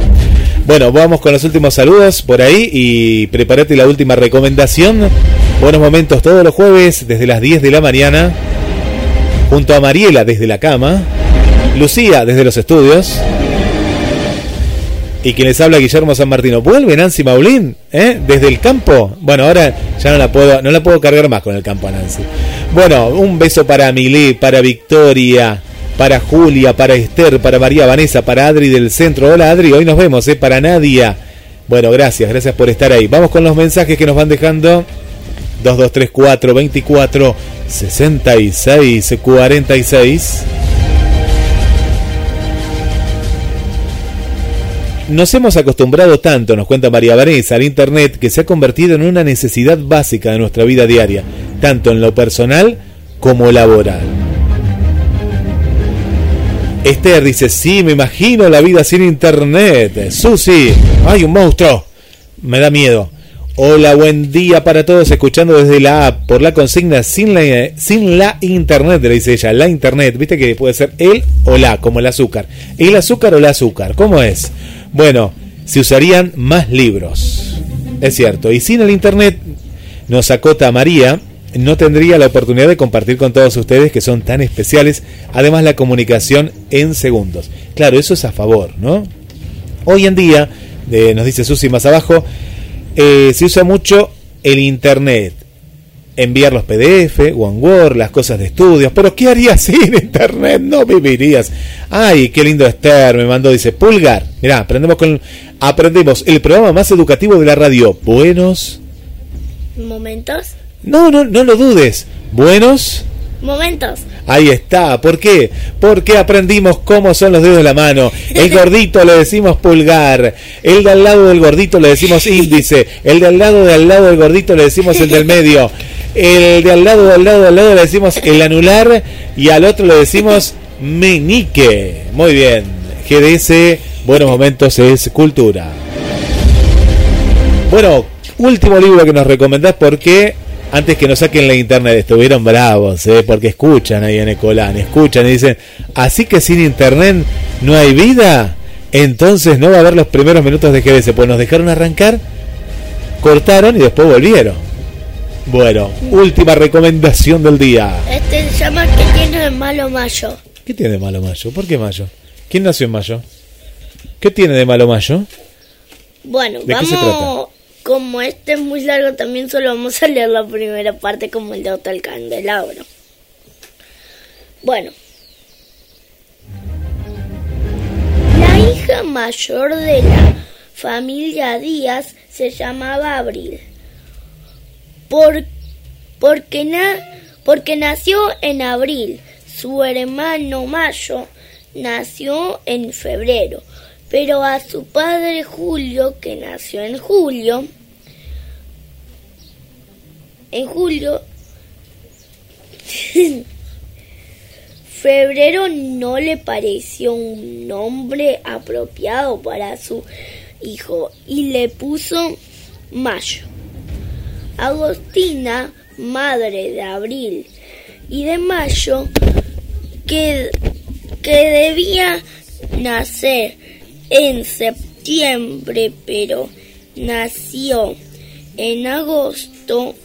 Speaker 3: Bueno, vamos con los últimos saludos por ahí y prepárate la última recomendación. Buenos momentos todos los jueves desde las 10 de la mañana. Junto a Mariela desde la cama. Lucía desde los estudios y quien les habla Guillermo San Martino. ¿Vuelve Nancy Maulín? ¿Eh? ¿Desde el campo? Bueno, ahora ya no la puedo, no la puedo cargar más con el campo a Nancy. Bueno, un beso para Milé, para Victoria, para Julia, para Esther, para María Vanessa, para Adri del centro. Hola Adri, hoy nos vemos, ¿eh? Para Nadia. Bueno, gracias, gracias por estar ahí. Vamos con los mensajes que nos van dejando. 2234 24 66 46 Nos hemos acostumbrado tanto, nos cuenta María Vanessa, al Internet que se ha convertido en una necesidad básica de nuestra vida diaria, tanto en lo personal como laboral. Esther dice, sí, me imagino la vida sin Internet. Susi, hay un monstruo. Me da miedo. Hola, buen día para todos, escuchando desde la app por la consigna sin la, sin la internet, le dice ella, la internet, viste que puede ser el o la, como el azúcar. El azúcar o el azúcar, ¿cómo es? Bueno, se usarían más libros. Es cierto, y sin el Internet, nos acota María, no tendría la oportunidad de compartir con todos ustedes que son tan especiales, además la comunicación en segundos. Claro, eso es a favor, ¿no? Hoy en día, eh, nos dice Susi más abajo, eh, se usa mucho el Internet. Enviar los PDF, Word, las cosas de estudios. Pero ¿qué harías sin Internet? No vivirías. Ay, qué lindo Esther, me mandó, dice Pulgar. Mirá, aprendemos con aprendemos el programa más educativo de la radio. Buenos
Speaker 4: momentos.
Speaker 3: No, no, no lo dudes. Buenos
Speaker 4: momentos.
Speaker 3: Ahí está. ¿Por qué? Porque aprendimos cómo son los dedos de la mano. El gordito le decimos pulgar. El de al lado del gordito le decimos índice. El de al lado de al lado del gordito le decimos el del medio. El de al lado de al lado de al lado le decimos el anular. Y al otro le decimos menique. Muy bien. GDS, buenos momentos es cultura. Bueno, último libro que nos recomendás porque antes que nos saquen la internet, estuvieron bravos, ¿eh? porque escuchan ahí en Ecolán, escuchan y dicen, así que sin internet no hay vida, entonces no va a haber los primeros minutos de GDS, pues nos dejaron arrancar, cortaron y después volvieron. Bueno, última recomendación del día.
Speaker 4: Este se llama ¿Qué tiene de malo Mayo?
Speaker 3: ¿Qué tiene de malo Mayo? ¿Por qué Mayo? ¿Quién nació en Mayo? ¿Qué tiene de malo Mayo?
Speaker 4: Bueno, vamos como este es muy largo, también solo vamos a leer la primera parte como el de Hotel Candelabro. Bueno. La hija mayor de la familia Díaz se llamaba Abril. Por, porque, na, porque nació en abril. Su hermano Mayo nació en febrero pero a su padre Julio, que nació en julio, en julio, febrero no le pareció un nombre apropiado para su hijo y le puso Mayo. Agostina, madre de Abril y de Mayo, que, que debía nacer en septiembre, pero nació en agosto,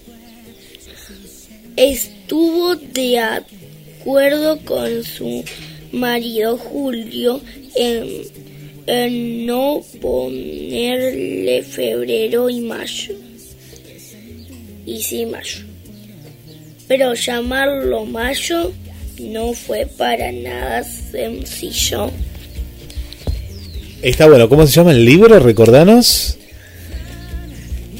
Speaker 4: estuvo de acuerdo con su marido Julio en, en no ponerle febrero y mayo. Y sí, mayo. Pero llamarlo mayo no fue para nada sencillo.
Speaker 3: Está bueno. ¿Cómo se llama el libro? Recordanos.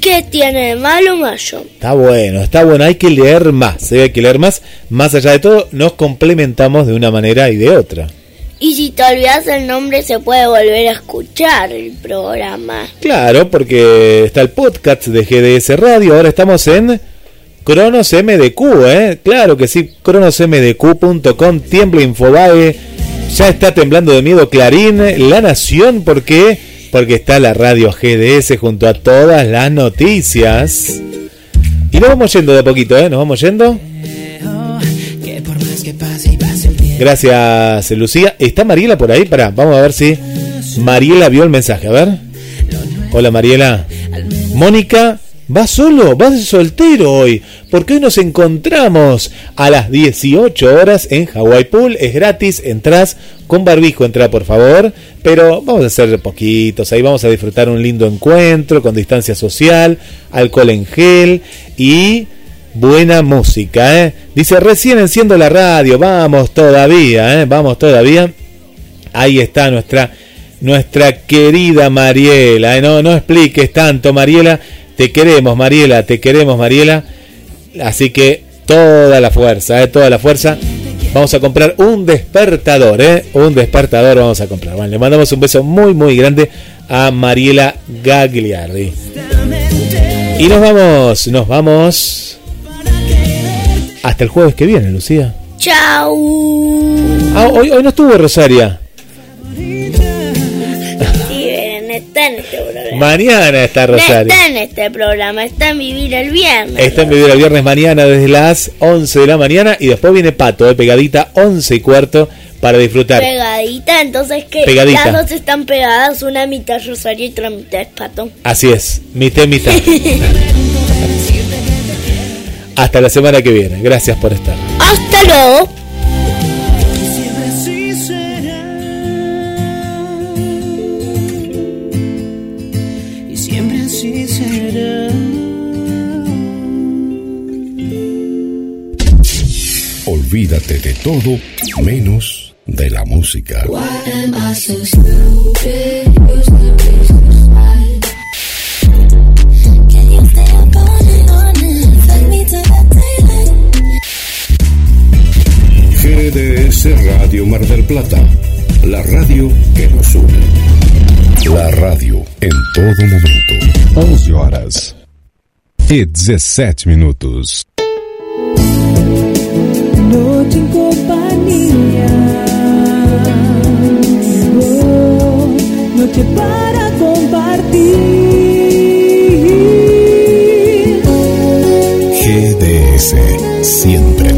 Speaker 4: ¿Qué tiene de malo Mayo?
Speaker 3: Está bueno, está bueno. Hay que leer más. ¿eh? Hay que leer más. Más allá de todo, nos complementamos de una manera y de otra.
Speaker 4: Y si te olvidas el nombre, se puede volver a escuchar el programa.
Speaker 3: Claro, porque está el podcast de GDS Radio. Ahora estamos en Cronos MDQ, ¿eh? Claro que sí, cronosmdq.com, Tiembla Infobae ya está temblando de miedo Clarín, La Nación, ¿por qué? Porque está la radio GDS junto a todas las noticias. Y nos vamos yendo de a poquito, ¿eh? Nos vamos yendo. Gracias, Lucía. ¿Está Mariela por ahí? Pará, vamos a ver si Mariela vio el mensaje. A ver. Hola, Mariela. Mónica Va solo, va soltero hoy, porque hoy nos encontramos a las 18 horas en Hawaii Pool. Es gratis, entras con barbijo, entra por favor, pero vamos a hacer poquitos. Ahí vamos a disfrutar un lindo encuentro con distancia social, alcohol en gel y buena música. ¿eh? Dice, recién enciendo la radio, vamos todavía, ¿eh? vamos todavía. Ahí está nuestra, nuestra querida Mariela. ¿eh? No, no expliques tanto, Mariela te queremos, Mariela, te queremos, Mariela. Así que toda la fuerza, ¿eh? toda la fuerza. Vamos a comprar un despertador, ¿eh? Un despertador vamos a comprar. Bueno, le mandamos un beso muy, muy grande a Mariela Gagliardi. Y nos vamos, nos vamos. Hasta el jueves que viene, Lucía.
Speaker 4: Chao.
Speaker 3: Ah, hoy, hoy no estuvo Rosaria.
Speaker 4: Sí, está en este programa.
Speaker 3: Mañana está
Speaker 4: No
Speaker 3: Rosario.
Speaker 4: está en este programa, está en Vivir el Viernes.
Speaker 3: Está en Vivir el viernes mañana desde las 11 de la mañana y después viene Pato, de pegadita 11 y cuarto para disfrutar.
Speaker 4: Pegadita, entonces que las dos están pegadas, una mitad Rosario y otra mitad Pato.
Speaker 3: Así es, mitad y mitad. Hasta la semana que viene. Gracias por estar.
Speaker 4: Hasta luego.
Speaker 2: Siempre así será. Y siempre así será.
Speaker 1: Olvídate de todo menos de la música. GDS Radio Mar del Plata, la radio que nos une. La radio em todo momento. 11 horas e 17 minutos.
Speaker 2: Noche en compañía. Oh, noche para compartir.
Speaker 1: GDS, siempre